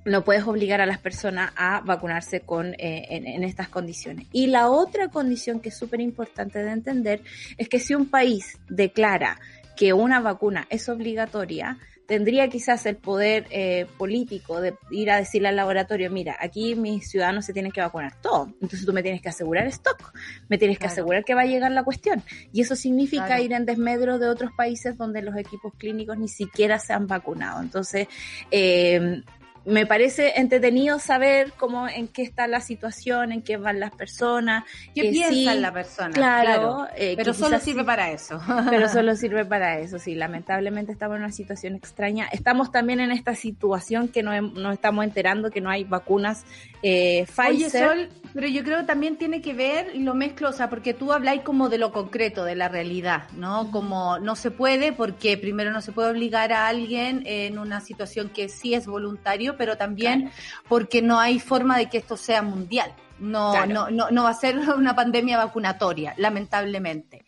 Speaker 1: no puedes obligar a las personas a vacunarse con, eh, en, estas condiciones. Y la otra condición que es súper importante de entender es que si un país declara que una vacuna es obligatoria, tendría quizás el poder eh, político de ir a decirle al laboratorio, mira, aquí mis ciudadanos se tienen que vacunar todo, entonces tú me tienes que asegurar stock, me tienes que asegurar que va a llegar la cuestión. Y eso significa ir en desmedro de otros países donde los equipos clínicos ni siquiera se han vacunado. Entonces, eh, me parece entretenido saber cómo en qué está la situación, en qué van las personas.
Speaker 3: ¿Qué piensa la persona?
Speaker 1: Claro,
Speaker 3: eh, pero solo sirve para eso.
Speaker 1: pero solo sirve para eso, sí. Lamentablemente estamos en una situación extraña. Estamos también en esta situación que nos, nos estamos enterando que no hay vacunas eh, Pfizer.
Speaker 3: Oye, Sol, pero yo creo que también tiene que ver, y lo mezclo, o sea, porque tú habláis como de lo concreto, de la realidad, ¿no? Como no se puede, porque primero no se puede obligar a alguien en una situación que sí es voluntario, pero también porque no hay forma de que esto sea mundial. No, no, no, no va a ser una pandemia vacunatoria, lamentablemente.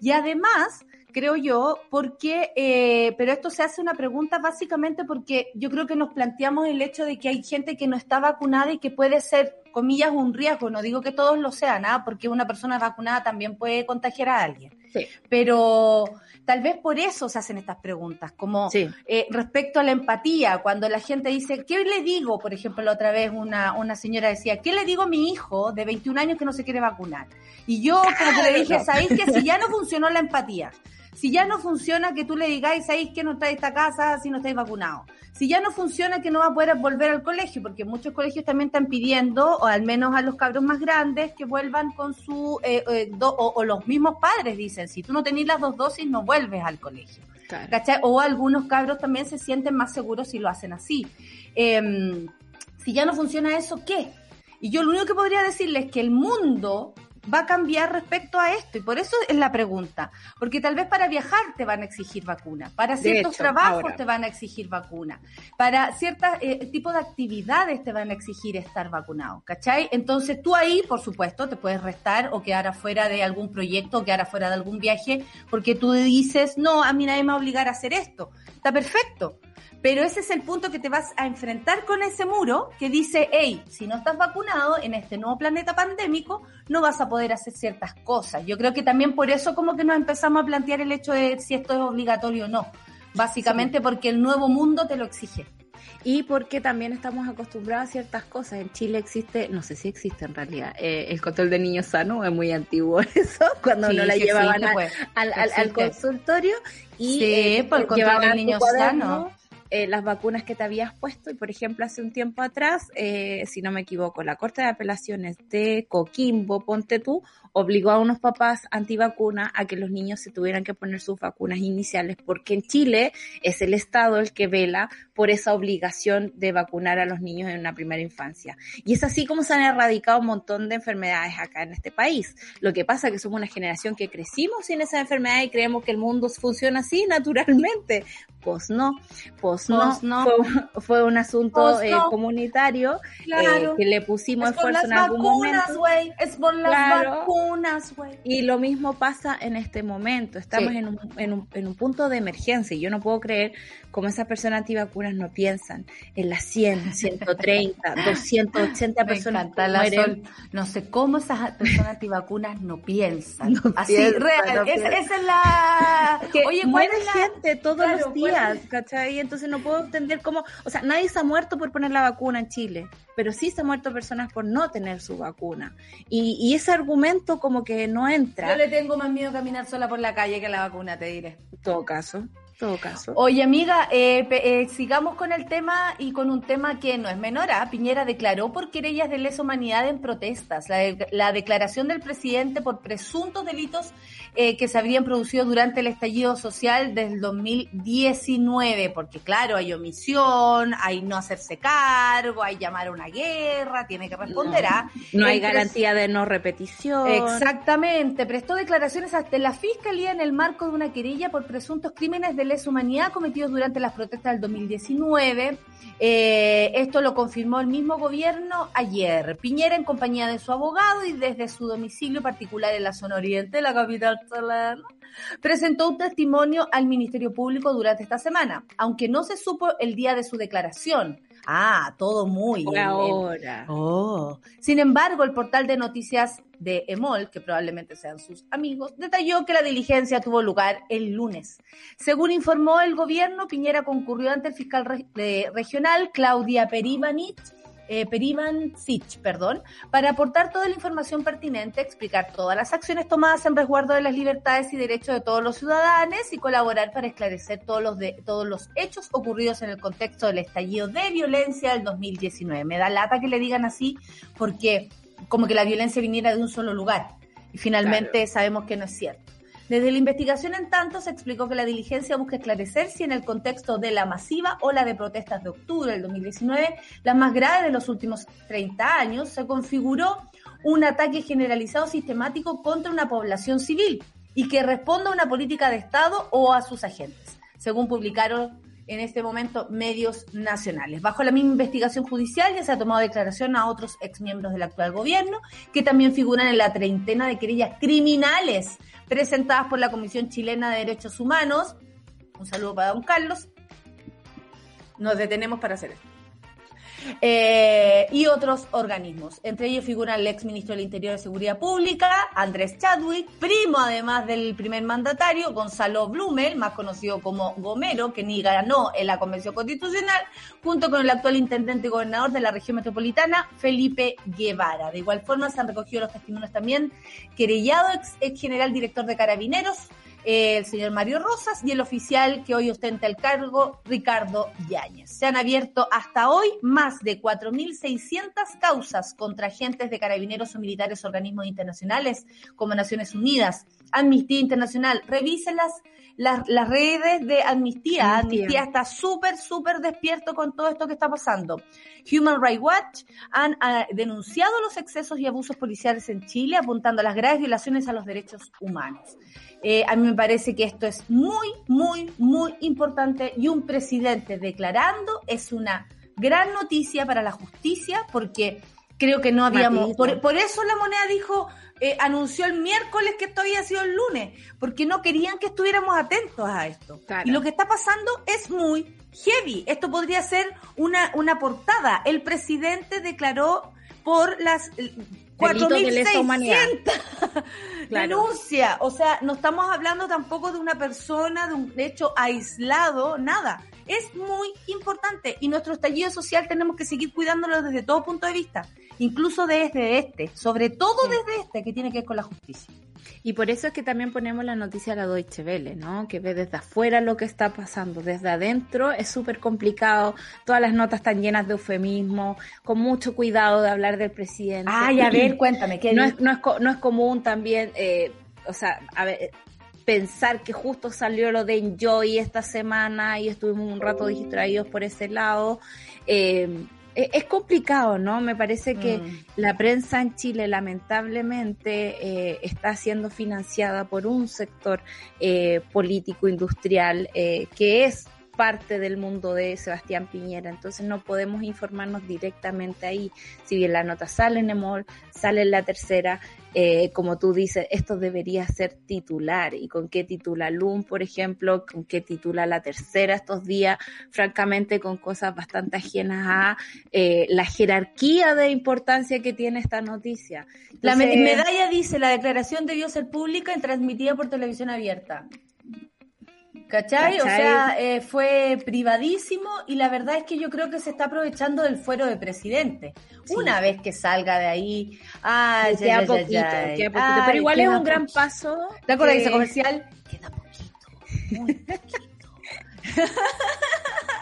Speaker 3: Y además, creo yo, porque, eh, pero esto se hace una pregunta básicamente porque yo creo que nos planteamos el hecho de que hay gente que no está vacunada y que puede ser, comillas, un riesgo. No digo que todos lo sean, ¿ah? porque una persona vacunada también puede contagiar a alguien. Sí. Pero tal vez por eso se hacen estas preguntas, como eh, respecto a la empatía, cuando la gente dice, ¿qué le digo? Por ejemplo, la otra vez una, una señora decía, ¿qué le digo a mi hijo de 21 años que no se quiere vacunar? Y yo como que le dije, ¿sabéis que si ya no funcionó la empatía? Si ya no funciona que tú le digáis, ahí que no está esta casa si no estáis vacunados. Si ya no funciona que no va a poder volver al colegio, porque muchos colegios también están pidiendo, o al menos a los cabros más grandes, que vuelvan con su, eh, eh, o, los mismos padres dicen, si tú no tenés las dos dosis, no vuelves al colegio. O algunos cabros también se sienten más seguros si lo hacen así. Em, si ya no funciona eso, ¿qué? Y yo lo único que podría decirles es que el mundo va a cambiar respecto a esto? Y por eso es la pregunta. Porque tal vez para viajar te van a exigir vacuna, para ciertos trabajos te van a exigir vacuna, para ciertos eh, tipos de actividades te van a exigir estar vacunado, ¿cachai? Entonces tú ahí, por supuesto, te puedes restar o quedar afuera de algún proyecto o quedar afuera de algún viaje porque tú dices, no, a mí nadie me va a obligar a hacer esto. Está perfecto. Pero ese es el punto que te vas a enfrentar con ese muro que dice, hey, si no estás vacunado en este nuevo planeta pandémico, no vas a poder hacer ciertas cosas. Yo creo que también por eso como que nos empezamos a plantear el hecho de si esto es obligatorio o no. Básicamente porque el nuevo mundo te lo exige.
Speaker 1: Y porque también estamos acostumbrados a ciertas cosas. En Chile existe, no sé si existe en realidad, eh, el control de niños sano, es muy antiguo eso, cuando no la llevaban pues. al, consultorio.
Speaker 3: Y, sí, eh, por el control de niños sano
Speaker 1: eh, las vacunas que te habías puesto. Y por ejemplo, hace un tiempo atrás, eh, si no me equivoco, la Corte de Apelaciones de Coquimbo, ponte tú, obligó a unos papás antivacuna a que los niños se tuvieran que poner sus vacunas iniciales, porque en Chile es el Estado el que vela por esa obligación de vacunar a los niños en una primera infancia. Y es así como se han erradicado un montón de enfermedades acá en este país. Lo que pasa es que somos una generación que crecimos sin esa enfermedad y creemos que el mundo funciona así naturalmente. Pues no, pues no, Fue, un asunto eh, comunitario eh, que le pusimos esfuerzo en algún momento.
Speaker 3: Es por las vacunas, güey.
Speaker 1: Y lo mismo pasa en este momento. Estamos en, un, en, un, en un punto de emergencia y yo no puedo creer cómo esas personas antivacunas no piensan en las 100, 130, 280 personas
Speaker 3: que No sé cómo esas personas antivacunas no piensan. Así, real. esa, es la...
Speaker 1: Que Oye, muere gente todos los días, ¿cachai? Entonces no puedo entender cómo... O sea, nadie se ha muerto por poner la vacuna en Chile, pero sí se han muerto personas por no tener su vacuna. Y, y ese argumento como que no entra.
Speaker 3: Yo le tengo más miedo a caminar sola por la calle que la vacuna, te diré.
Speaker 1: En todo caso todo caso.
Speaker 3: Oye, amiga, eh, eh, sigamos con el tema y con un tema que no es menor. ¿ah? Piñera declaró por querellas de lesa humanidad en protestas. La, declaración del presidente por presuntos delitos eh, que se habrían producido durante el estallido social del 2019. Porque, claro, hay omisión, hay no hacerse cargo, hay llamar a una guerra, tiene que responder a.
Speaker 1: ¿ah? No hay garantía de no repetición.
Speaker 3: Exactamente. Prestó declaraciones hasta la fiscalía en el marco de una querella por presuntos crímenes de lesa humanidad cometidos durante las protestas del 2019. Eh, esto lo confirmó el mismo gobierno ayer. Piñera, en compañía de su abogado y desde su domicilio particular en la zona oriente de la capital presentó un testimonio al Ministerio Público durante esta semana, aunque no se supo el día de su declaración. Ah, todo muy
Speaker 1: ahora.
Speaker 3: Oh. Sin embargo, el portal de noticias de EMOL, que probablemente sean sus amigos, detalló que la diligencia tuvo lugar el lunes. Según informó el gobierno, Piñera concurrió ante el fiscal regional Claudia Peribanich eh, Sitch, perdón, para aportar toda la información pertinente, explicar todas las acciones tomadas en resguardo de las libertades y derechos de todos los ciudadanos y colaborar para esclarecer todos los, de, todos los hechos ocurridos en el contexto del estallido de violencia del 2019. Me da lata que le digan así porque como que la violencia viniera de un solo lugar y finalmente sabemos que no es cierto. Desde la investigación, en tanto, se explicó que la diligencia busca esclarecer si en el contexto de la masiva ola de protestas de octubre del 2019, la más grave de los últimos 30 años, se configuró un ataque generalizado sistemático contra una población civil y que responda a una política de Estado o a sus agentes, según publicaron en este momento medios nacionales. Bajo la misma investigación judicial ya se ha tomado declaración a otros exmiembros del actual gobierno que también figuran en la treintena de querellas criminales presentadas por la Comisión Chilena de Derechos Humanos. Un saludo para don Carlos. Nos detenemos para hacer esto. Eh, y otros organismos. Entre ellos figura el ex ministro del Interior de Seguridad Pública, Andrés Chadwick, primo además del primer mandatario, Gonzalo Blumel, más conocido como Gomero, que ni ganó en la Convención Constitucional, junto con el actual intendente y gobernador de la región metropolitana, Felipe Guevara. De igual forma se han recogido los testimonios también querellado ex, ex general director de Carabineros, el señor Mario Rosas y el oficial que hoy ostenta el cargo, Ricardo Yáñez. Se han abierto hasta hoy más de 4.600 causas contra agentes de carabineros o militares organismos internacionales como Naciones Unidas, Amnistía Internacional. Revísenlas las, las redes de Amnistía. Amnistía, está súper, súper despierto con todo esto que está pasando. Human Rights Watch han ah, denunciado los excesos y abusos policiales en Chile, apuntando a las graves violaciones a los derechos humanos. Eh, a mí me parece que esto es muy, muy, muy importante y un presidente declarando es una gran noticia para la justicia porque creo que no habíamos... Por, eso la moneda dijo, eh, anunció el miércoles que esto había sido el lunes, porque no querían que estuviéramos atentos a esto. Y lo que está pasando es muy heavy. Esto podría ser una, una portada. El presidente declaró por las 4.600 denuncia. O sea, no estamos hablando tampoco de una persona, de un hecho aislado, nada. Es muy importante y nuestro estallido social tenemos que seguir cuidándolo desde todo punto de vista, incluso desde este, sobre todo desde este que tiene que ver con la justicia.
Speaker 1: Y por eso es que también ponemos la noticia a la Deutsche Welle, ¿no? Que ve desde afuera lo que está pasando. Desde adentro es súper complicado. Todas las notas están llenas de eufemismo, con mucho cuidado de hablar del presidente.
Speaker 3: Ay, a ver, cuéntame. ¿qué
Speaker 1: no, es, no, es, no es común también, eh, o sea, a ver, pensar que justo salió lo de Enjoy esta semana y estuvimos un rato distraídos por ese lado. Eh, es complicado, ¿no? Me parece que mm. la prensa en Chile lamentablemente eh, está siendo financiada por un sector eh, político industrial eh, que es parte del mundo de Sebastián Piñera, entonces no podemos informarnos directamente ahí. Si bien la nota sale en Emol, sale en la tercera, eh, como tú dices, esto debería ser titular. ¿Y con qué titula LUM, por ejemplo? ¿Con qué titula la tercera estos días? Francamente, con cosas bastante ajenas a eh, la jerarquía de importancia que tiene esta noticia.
Speaker 3: la medalla dice, la declaración debió ser pública y transmitida por televisión abierta. ¿Cachai? O sea, eh, fue privadísimo y la verdad es que yo creo que se está aprovechando del fuero de presidente. Una vez que salga de ahí, ay,
Speaker 1: queda, poquito, pero igual es un gran paso.
Speaker 3: ¿Te acuerdas de ese comercial? Queda poquito, muy poquito.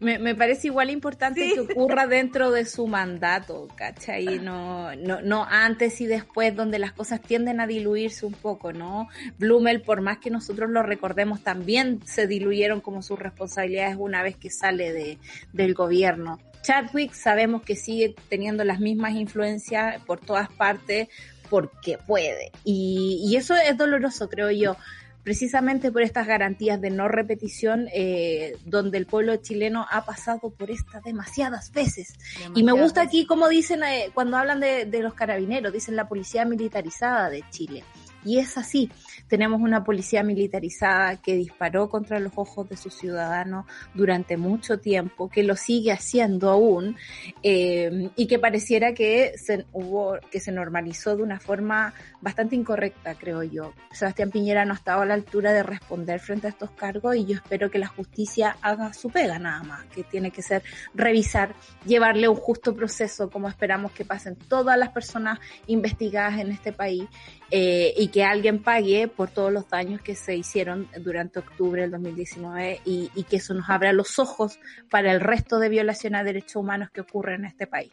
Speaker 1: me, me, parece igual importante que ocurra dentro de su mandato, ¿cachai? No, no, no antes y después, donde las cosas tienden a diluirse un poco, ¿no? Blumel, por más que nosotros lo recordemos, también se diluyeron como sus responsabilidades una vez que sale de, del gobierno. Chadwick sabemos que sigue teniendo las mismas influencias por todas partes porque puede. Y, y eso es doloroso, creo yo precisamente por estas garantías de no repetición, eh, donde el pueblo chileno ha pasado por estas demasiadas veces. y me gusta aquí como dicen eh, cuando hablan de, de los carabineros, dicen la policía militarizada de Chile. Y es así. Tenemos una policía militarizada que disparó contra los ojos de sus ciudadanos durante mucho tiempo, que lo sigue haciendo aún, eh, y que pareciera que se, hubo, que se normalizó de una forma bastante incorrecta, creo yo. Sebastián Piñera no ha estado a la altura de responder frente a estos cargos y yo espero que la justicia haga su pega nada más, que tiene que ser revisar, llevarle un justo proceso como esperamos que pasen todas las personas investigadas en este país eh, y que alguien pague por todos los daños que se hicieron durante octubre del 2019 y, y que eso nos abra los ojos para el resto de violaciones a derechos humanos que ocurren en este país.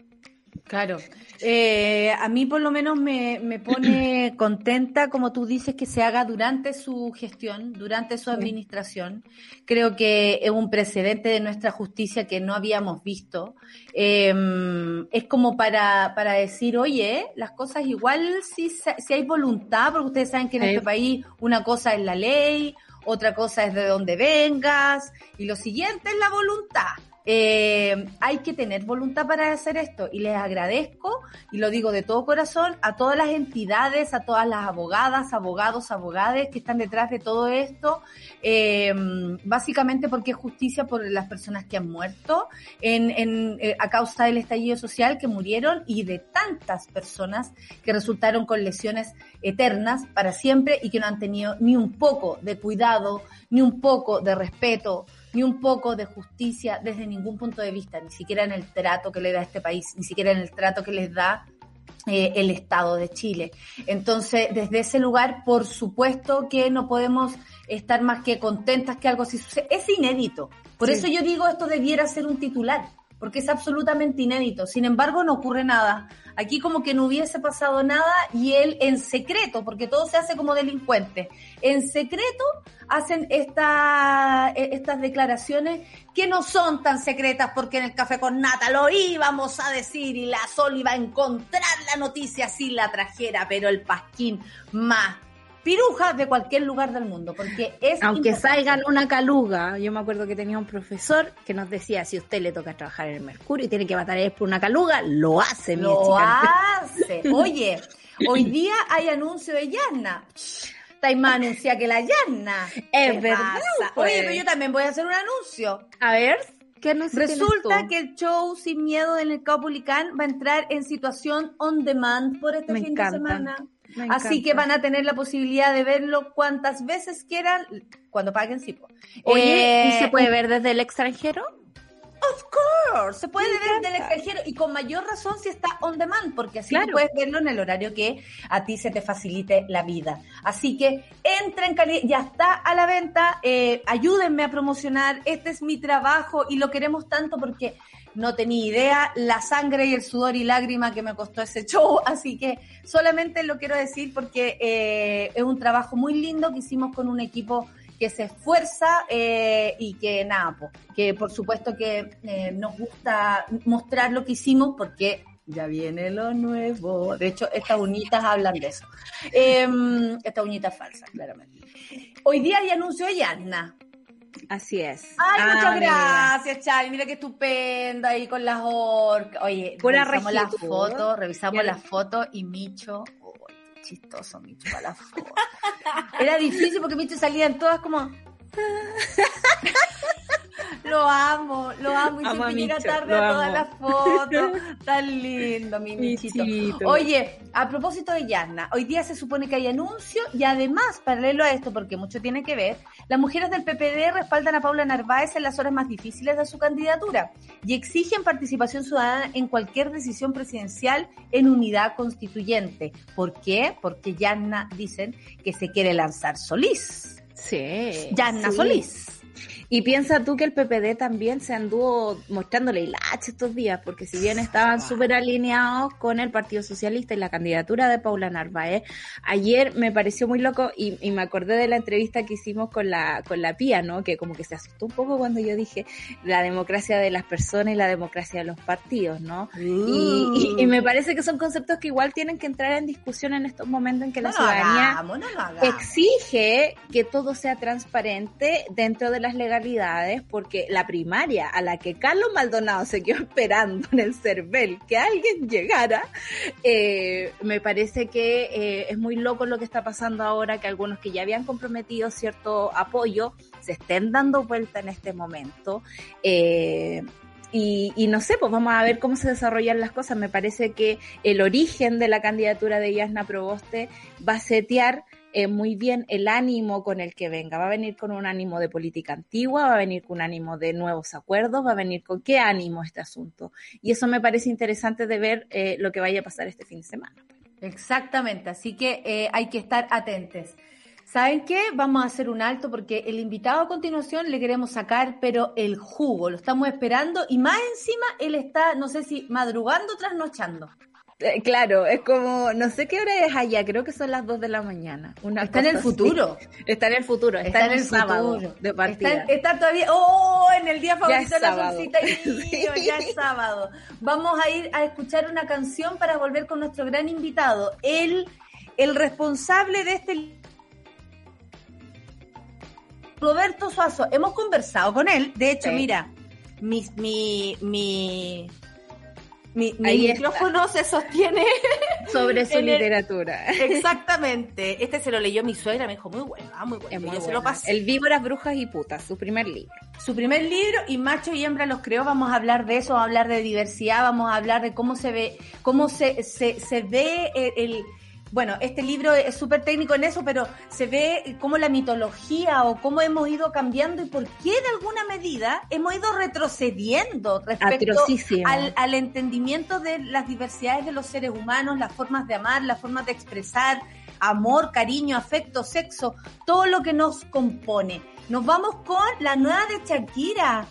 Speaker 3: Claro, eh, a mí por lo menos me, me, pone contenta, como tú dices, que se haga durante su gestión, durante su administración. Creo que es un precedente de nuestra justicia que no habíamos visto. Eh, es como para, para decir, oye, las cosas igual si, si hay voluntad, porque ustedes saben que en este país una cosa es la ley, otra cosa es de dónde vengas, y lo siguiente es la voluntad. Eh, hay que tener voluntad para hacer esto y les agradezco, y lo digo de todo corazón, a todas las entidades, a todas las abogadas, abogados, abogades que están detrás de todo esto, eh, básicamente porque es justicia por las personas que han muerto en, en, eh, a causa del estallido social, que murieron, y de tantas personas que resultaron con lesiones eternas para siempre y que no han tenido ni un poco de cuidado, ni un poco de respeto ni un poco de justicia desde ningún punto de vista, ni siquiera en el trato que le da este país, ni siquiera en el trato que les da eh, el Estado de Chile. Entonces, desde ese lugar, por supuesto que no podemos estar más que contentas que algo así suceda. Es inédito. Por sí. eso yo digo, esto debiera ser un titular porque es absolutamente inédito. Sin embargo, no ocurre nada. Aquí como que no hubiese pasado nada y él en secreto, porque todo se hace como delincuente, en secreto hacen esta, estas declaraciones que no son tan secretas porque en el café con nata lo íbamos a decir y la Sol iba a encontrar la noticia si la trajera, pero el pasquín más pirujas de cualquier lugar del mundo, porque es...
Speaker 1: Aunque salgan una caluga, yo me acuerdo que tenía un profesor que nos decía, si usted le toca trabajar en el Mercurio y tiene que matar por una caluga, lo hace,
Speaker 3: Lo hace. Oye, hoy día hay anuncio de Yarna. Taima anuncia que la Yarna.
Speaker 1: Es verdad.
Speaker 3: Pues. Oye, pero yo también voy a hacer un anuncio.
Speaker 1: A ver. ¿Qué
Speaker 3: Resulta que el show Sin Miedo del Mercado Publicán va a entrar en situación on demand por este
Speaker 1: Me
Speaker 3: fin
Speaker 1: encanta.
Speaker 3: de semana. Así que van a tener la posibilidad de verlo cuantas veces quieran, cuando paguen sí.
Speaker 1: Oye, eh, ¿y se puede ver desde el extranjero?
Speaker 3: Of course, se puede ver desde el extranjero y con mayor razón si está on demand, porque así claro. puedes verlo en el horario que a ti se te facilite la vida. Así que entra en calidad, ya está a la venta, eh, ayúdenme a promocionar, este es mi trabajo y lo queremos tanto porque no tenía idea la sangre y el sudor y lágrima que me costó ese show, así que solamente lo quiero decir porque eh, es un trabajo muy lindo que hicimos con un equipo que se esfuerza eh, y que nada, pues, que por supuesto que eh, nos gusta mostrar lo que hicimos porque ya viene lo nuevo. De hecho, estas uñitas hablan de eso. Eh, estas uñitas falsas, claramente. Hoy día hay anuncio de Yarna.
Speaker 1: Así es.
Speaker 3: Ay,
Speaker 1: Ah,
Speaker 3: muchas
Speaker 1: mira.
Speaker 3: gracias, Charlie. Mira qué estupenda ahí con las orcas. Oye,
Speaker 1: Pura
Speaker 3: revisamos las fotos, revisamos las fotos y Micho, uy, qué chistoso Micho para la foto. Era difícil porque Micho salían todas como... Lo amo, lo amo y
Speaker 1: Amo
Speaker 3: siempre llega tarde a todas las fotos. Tan lindo, mi Michito.
Speaker 1: Michito.
Speaker 3: Oye, a propósito de Yasna, hoy día se supone que hay anuncio y además, paralelo a esto, porque mucho tiene que ver, las mujeres del PPD respaldan a Paula Narváez en las horas más difíciles de su candidatura y exigen participación ciudadana en cualquier decisión presidencial en unidad constituyente. ¿Por qué? Porque Yasna dicen que se quiere lanzar Solís.
Speaker 1: Sí.
Speaker 3: Yasna
Speaker 1: sí.
Speaker 3: Solís.
Speaker 1: Y piensa tú que el PPD también se anduvo mostrándole hilacha estos días, porque si bien estaban súper alineados con el Partido Socialista y la candidatura de Paula Narváez, ayer me pareció muy loco y, y me acordé de la entrevista que hicimos con la, con la Pía, ¿no? Que como que se asustó un poco cuando yo dije la democracia de las personas y la democracia de los partidos, ¿no? Y, y- y me parece que son conceptos que igual tienen que entrar en discusión en estos momentos en que la
Speaker 3: no lo
Speaker 1: ciudadanía
Speaker 3: hagamos, no
Speaker 1: exige que todo sea transparente dentro de las legalidades, porque la primaria a la que Carlos Maldonado se quedó esperando en el CERVEL que alguien llegara, eh, me parece que eh, es muy loco lo que está pasando ahora, que algunos que ya habían comprometido cierto apoyo se estén dando vuelta en este momento. Eh, y, y no sé, pues vamos a ver cómo se desarrollan las cosas. Me parece que el origen de la candidatura de Yasna Proboste va a setear eh, muy bien el ánimo con el que venga. Va a venir con un ánimo de política antigua, va a venir con un ánimo de nuevos acuerdos, va a venir con qué ánimo este asunto. Y eso me parece interesante de ver eh, lo que vaya a pasar este fin de semana.
Speaker 3: Exactamente, así que eh, hay que estar atentos. ¿Saben qué? Vamos a hacer un alto porque el invitado a continuación le queremos sacar, pero el jugo, lo estamos esperando y más encima él está, no sé si madrugando o trasnochando.
Speaker 1: Eh, claro, es como, no sé qué hora es allá, creo que son las 2 de la mañana. Una
Speaker 3: Está en el futuro.
Speaker 1: Está en el futuro, está, en el sábado
Speaker 3: futuro.
Speaker 1: de partida.
Speaker 3: Está, todavía, oh, en el día favorito de la solcita y niño, ya es sábado. Vamos a ir a escuchar una canción para volver con nuestro gran invitado, el, el responsable de este Roberto Suazo. Hemos conversado con él, de hecho,
Speaker 1: Sí.
Speaker 3: mira, mi, mi, mi, mi, mi
Speaker 1: está.
Speaker 3: micrófono se sostiene
Speaker 1: Sobre su
Speaker 3: el-
Speaker 1: literatura.
Speaker 3: exactamente. Este se lo leyó mi suegra, me dijo, muy bueno, ah, muy bueno. Yo se lo
Speaker 1: buena.
Speaker 3: pasé.
Speaker 1: El Víboras, Brujas y Putas, su primer libro.
Speaker 3: su primer libro y Macho y Hembra los creó. Vamos a hablar de eso, vamos a hablar de diversidad, vamos a hablar de cómo se ve, cómo se, se, se ve el, el- bueno, este libro es súper técnico en eso, pero se ve cómo la mitología o cómo hemos ido cambiando y por qué de alguna medida hemos ido retrocediendo respecto al, al entendimiento de las diversidades de los seres humanos, las formas de amar, las formas de expresar amor, cariño, afecto, sexo, todo lo que nos compone. Nos vamos con la nueva de Shakira.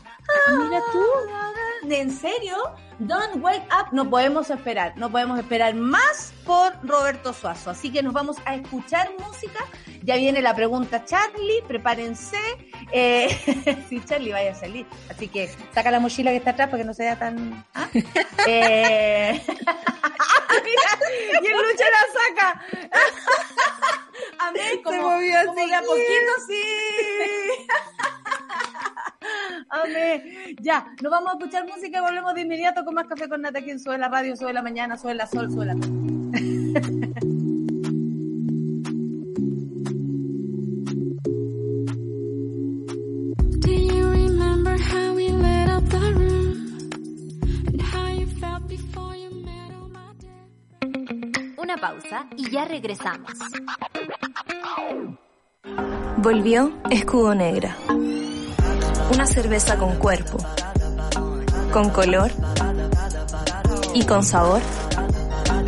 Speaker 1: Mira tú.
Speaker 3: ¿En serio? Don't wake up. No podemos esperar, no podemos esperar más por Roberto Suazo. Así que nos vamos a escuchar música. Ya viene la pregunta, Charlie, prepárense. Eh, sí, Charlie vaya a salir. Así que saca la mochila que está atrás para que no se vea tan... ¿ah? Eh, Mira, y el Lucho la saca. Amén, como,
Speaker 1: movió
Speaker 3: como de a poquito, sí. Amén. Ya, nos vamos a escuchar música y volvemos de inmediato con más café con nata aquí en Sube la Radio, Sube la Mañana, Sube la Sol, Sube la
Speaker 4: Do you remember how we lit up the room? And how you felt before you met all my day?
Speaker 2: Una pausa y ya regresamos.
Speaker 5: Volvió Escudo Negra. Una cerveza con cuerpo, con color y con sabor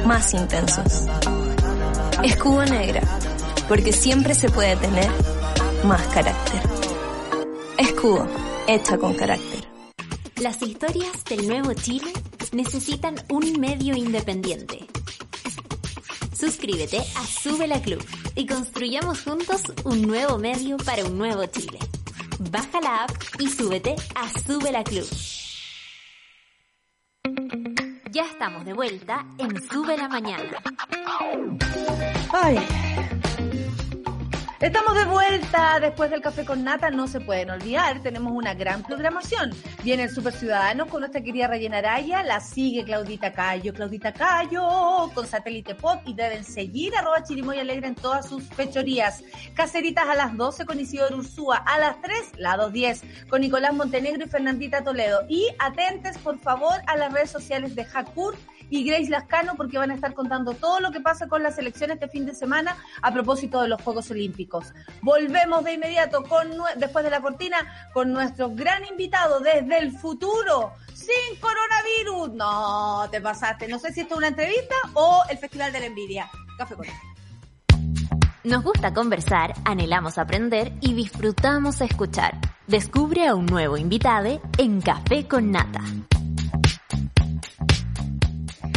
Speaker 5: más intensos. Escudo Negra, porque siempre se puede tener más carácter. Escudo, hecha con carácter.
Speaker 2: Las historias del nuevo Chile necesitan un medio independiente. Suscríbete a Sube la Club y construyamos juntos un nuevo medio para un nuevo Chile. Baja la app y súbete a Sube la Club. Ya estamos de vuelta en Sube la Mañana.
Speaker 3: Ay. Estamos de vuelta después del café con nata, no se pueden olvidar, tenemos una gran programación. Viene el Super Ciudadanos con nuestra querida Rayena Araya, la sigue Claudita Cayo, Claudita Cayo con Satélite Pop y deben seguir arroba Chirimoy Alegre en todas sus fechorías. Caseritas a las 12 con Isidoro Ursúa, a las 3, la 2.10 con Nicolás Montenegro y Fernandita Toledo. Y atentes por favor a las redes sociales de Jacur y Grace Lascano porque van a estar contando todo lo que pasa con las elecciones este fin de semana a propósito de los Juegos Olímpicos. Volvemos de inmediato con después de la cortina con nuestro gran invitado desde el futuro sin coronavirus. No, te pasaste. No sé si esto es una entrevista o el Festival de la Envidia. Café con
Speaker 2: Nos gusta conversar, anhelamos aprender y disfrutamos escuchar. Descubre a un nuevo invitado en Café con Nata.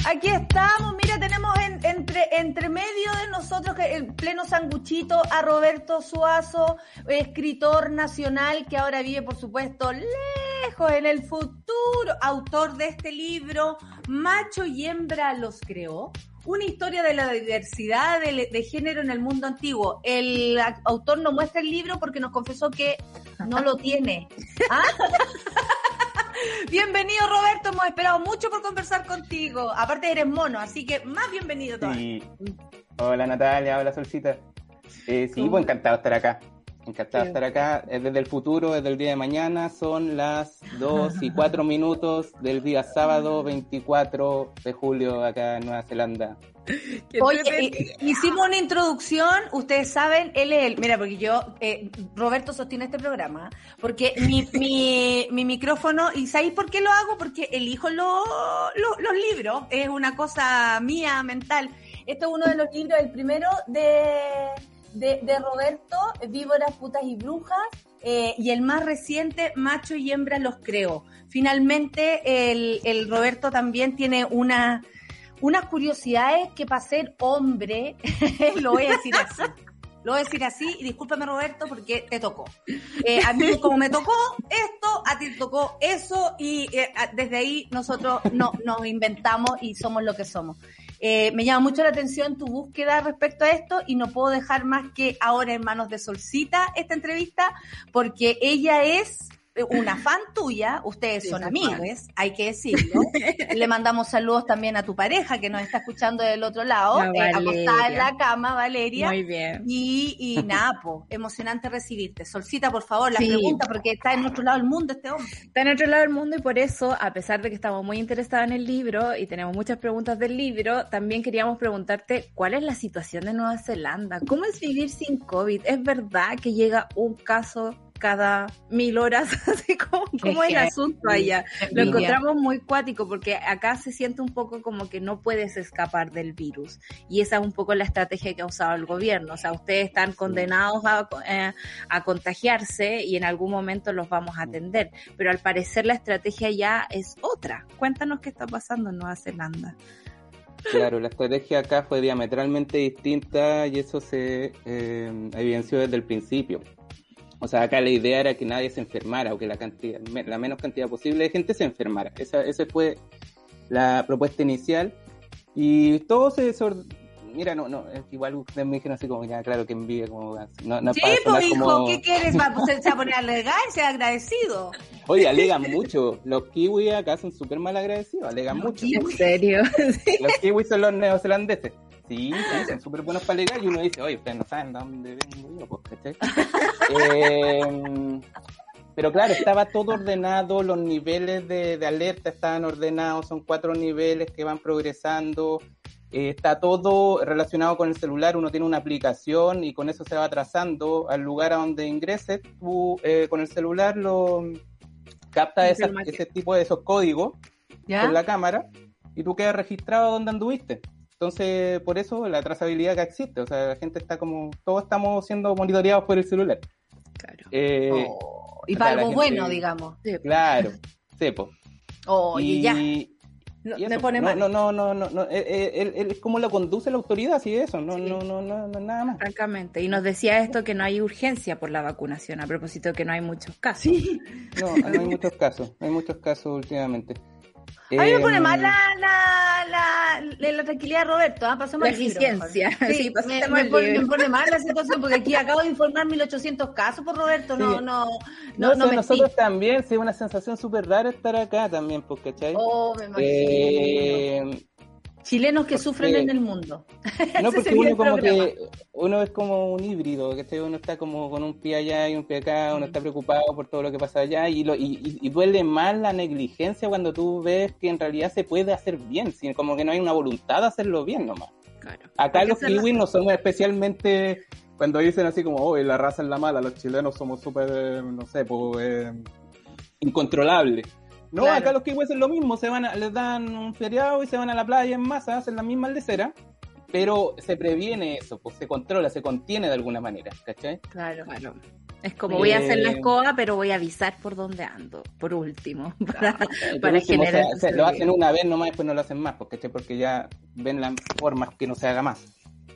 Speaker 3: Aquí estamos, mira, tenemos en- entre, entre medio de nosotros, que el pleno sanguchito, a Roberto Suazo, escritor nacional que ahora vive, por supuesto, lejos en el futuro, autor de este libro, Macho y Hembra los creó. Una historia de la diversidad de, de género en el mundo antiguo. El autor no muestra el libro porque nos confesó que no lo tiene. ¿Ah? Bienvenido Roberto, hemos esperado mucho por conversar contigo. Aparte eres mono, así que más bienvenido todavía.
Speaker 6: Sí. Hola Natalia, hola Solcita. Eh, sí, pues encantado de estar acá. Encantado de estar acá. Es desde el futuro, desde el día de mañana. Son las 2 y 4 minutos del día sábado 24 de julio acá en Nueva Zelanda.
Speaker 3: Oye, eh, hicimos una introducción, ustedes saben, él es el, mira, porque yo, eh, Roberto sostiene este programa, porque mi, mi, mi micrófono, ¿y sabéis por qué lo hago? Porque elijo lo- lo- los libros, es una cosa mía, mental. Esto es uno de los libros, el primero de, de, de Roberto, Víboras, Putas y Brujas, eh, y el más reciente, Macho y Hembra los creo. Finalmente, el, el Roberto también tiene una unas curiosidades que para ser hombre, lo voy a decir así. Lo voy a decir así, y discúlpame Roberto, porque te tocó. Eh, a mí, como me tocó esto, a ti te tocó eso, y eh, desde ahí nosotros no, nos inventamos y somos lo que somos. Eh, me llama mucho la atención tu búsqueda respecto a esto, y no puedo dejar más que ahora en manos de Solcita esta entrevista, porque ella es una fan tuya, ustedes
Speaker 1: Sí,
Speaker 3: son
Speaker 1: soy
Speaker 3: amigues, hay que decirlo. Le mandamos saludos también a tu pareja que nos está escuchando del otro lado,
Speaker 1: La
Speaker 3: eh, acostada en la cama, Valeria.
Speaker 1: Muy bien.
Speaker 3: Y, y nada, po, emocionante recibirte. Solcita, por favor, la
Speaker 1: Sí.
Speaker 3: pregunta, porque está en otro lado del mundo este hombre.
Speaker 1: Está en otro lado del mundo y por eso, a pesar de que estamos muy interesados en el libro y tenemos muchas preguntas del libro, también queríamos preguntarte cuál es la situación de Nueva Zelanda. ¿Cómo es vivir sin COVID? ¿Es verdad que llega un caso cada mil horas? Así como, ¿Cómo es el asunto allá? Lo encontramos muy cuático porque acá se siente un poco como que no puedes escapar del virus y esa es un poco la estrategia que ha usado el gobierno. O sea, ustedes están condenados a, eh, a contagiarse y en algún momento los vamos a atender, pero al parecer la estrategia ya es otra. Cuéntanos qué está pasando en Nueva Zelanda.
Speaker 6: Claro, la estrategia acá fue diametralmente distinta y eso se eh, evidenció desde el principio. O sea, acá la idea era que nadie se enfermara o que la cantidad, la menos cantidad posible de gente se enfermara. Esa, esa fue la propuesta inicial y todo se Mira, no, no, igual ustedes me dijeron así como, ya, claro que envidia, como, no, no
Speaker 3: Sí, pues hijo,
Speaker 6: como-
Speaker 3: ¿qué quieres? Va, pues, se va a poner a alegar y ser agradecido.
Speaker 6: Oye, alegan mucho. Los kiwis acá son súper mal agradecidos, alegan mucho.
Speaker 1: ¿En serio?
Speaker 6: Los kiwis son los neozelandeses. Sí, sí, son súper buenos para alegar y uno dice, oye, ustedes no saben de dónde vengo yo, pues, ¿cachai? Eh, pero claro, estaba todo ordenado, los niveles de, de alerta estaban ordenados, son cuatro niveles que van progresando, eh, está todo relacionado con el celular, uno tiene una aplicación y con eso se va trazando al lugar a donde ingreses, tú eh, con el celular lo capta esa- ese tipo de esos códigos
Speaker 3: ¿Ya?
Speaker 6: con la cámara y tú quedas registrado donde anduviste. Entonces, por eso la trazabilidad que existe, o sea, la gente está como, todos estamos siendo monitoreados por el celular.
Speaker 1: Claro.
Speaker 6: Eh,
Speaker 3: Oh, y para algo
Speaker 6: gente-
Speaker 3: bueno, digamos.
Speaker 6: Claro, sepo.
Speaker 3: Oye,
Speaker 6: y,
Speaker 3: ya. No, me pone
Speaker 6: no,
Speaker 3: mal.
Speaker 6: no, no, no, no, no, eh, eh, él, él es como lo conduce la autoridad, así eso, no,
Speaker 1: Sí.
Speaker 6: no, no, no, no, nada más.
Speaker 1: Francamente. Y nos decía esto que no hay urgencia por la vacunación, a propósito de que no hay muchos casos.
Speaker 6: No, no hay muchos casos, no hay muchos casos últimamente.
Speaker 3: A mí me pone
Speaker 6: Em,
Speaker 3: mal la, la, la, la, tranquilidad de Roberto, ¿ah? pasemos
Speaker 1: La
Speaker 3: libro,
Speaker 1: eficiencia. Sí,
Speaker 3: me, pone,
Speaker 1: libro.
Speaker 3: me pone mal la situación porque aquí acabo de informar 1800 casos por Roberto, no,
Speaker 6: Sí.
Speaker 3: no,
Speaker 6: No,
Speaker 3: no, no me
Speaker 6: nosotros también, sí, es una sensación súper rara estar acá también, pues, ¿cachai?
Speaker 3: Oh, me imagino.
Speaker 6: Eh,
Speaker 3: Chilenos que sufren en el mundo.
Speaker 6: no, porque uno como que, uno es como un híbrido, ¿cachai? Uno está como con un pie allá y un pie acá, uno está preocupado por todo lo que pasa allá y, lo, y, y- duele más la negligencia cuando tú ves que en realidad se puede hacer bien, sino como que no hay una voluntad de hacerlo bien nomás.
Speaker 1: Claro.
Speaker 6: Acá
Speaker 1: que
Speaker 6: los kiwis no somos especialmente cuando dicen así como, oh, la raza es la mala, los chilenos somos súper, eh, no sé, pues, eh, incontrolables. No,
Speaker 3: Claro.
Speaker 6: acá los kiwis es lo mismo, se van a- les dan un feriado y se van a la playa en masa, hacen la misma aldecera, pero se previene eso, pues se controla, se contiene de alguna manera, ¿cachai?
Speaker 3: Claro.
Speaker 1: Claro. Es como voy a hacer la
Speaker 6: Eh,
Speaker 1: escoba, pero voy a avisar por dónde ando, por último, para,
Speaker 6: Por
Speaker 1: para
Speaker 6: último, o sea,
Speaker 1: generar
Speaker 6: se- lo hacen una vez nomás, después no lo hacen más, porque, porque ya ven las formas que no se haga más.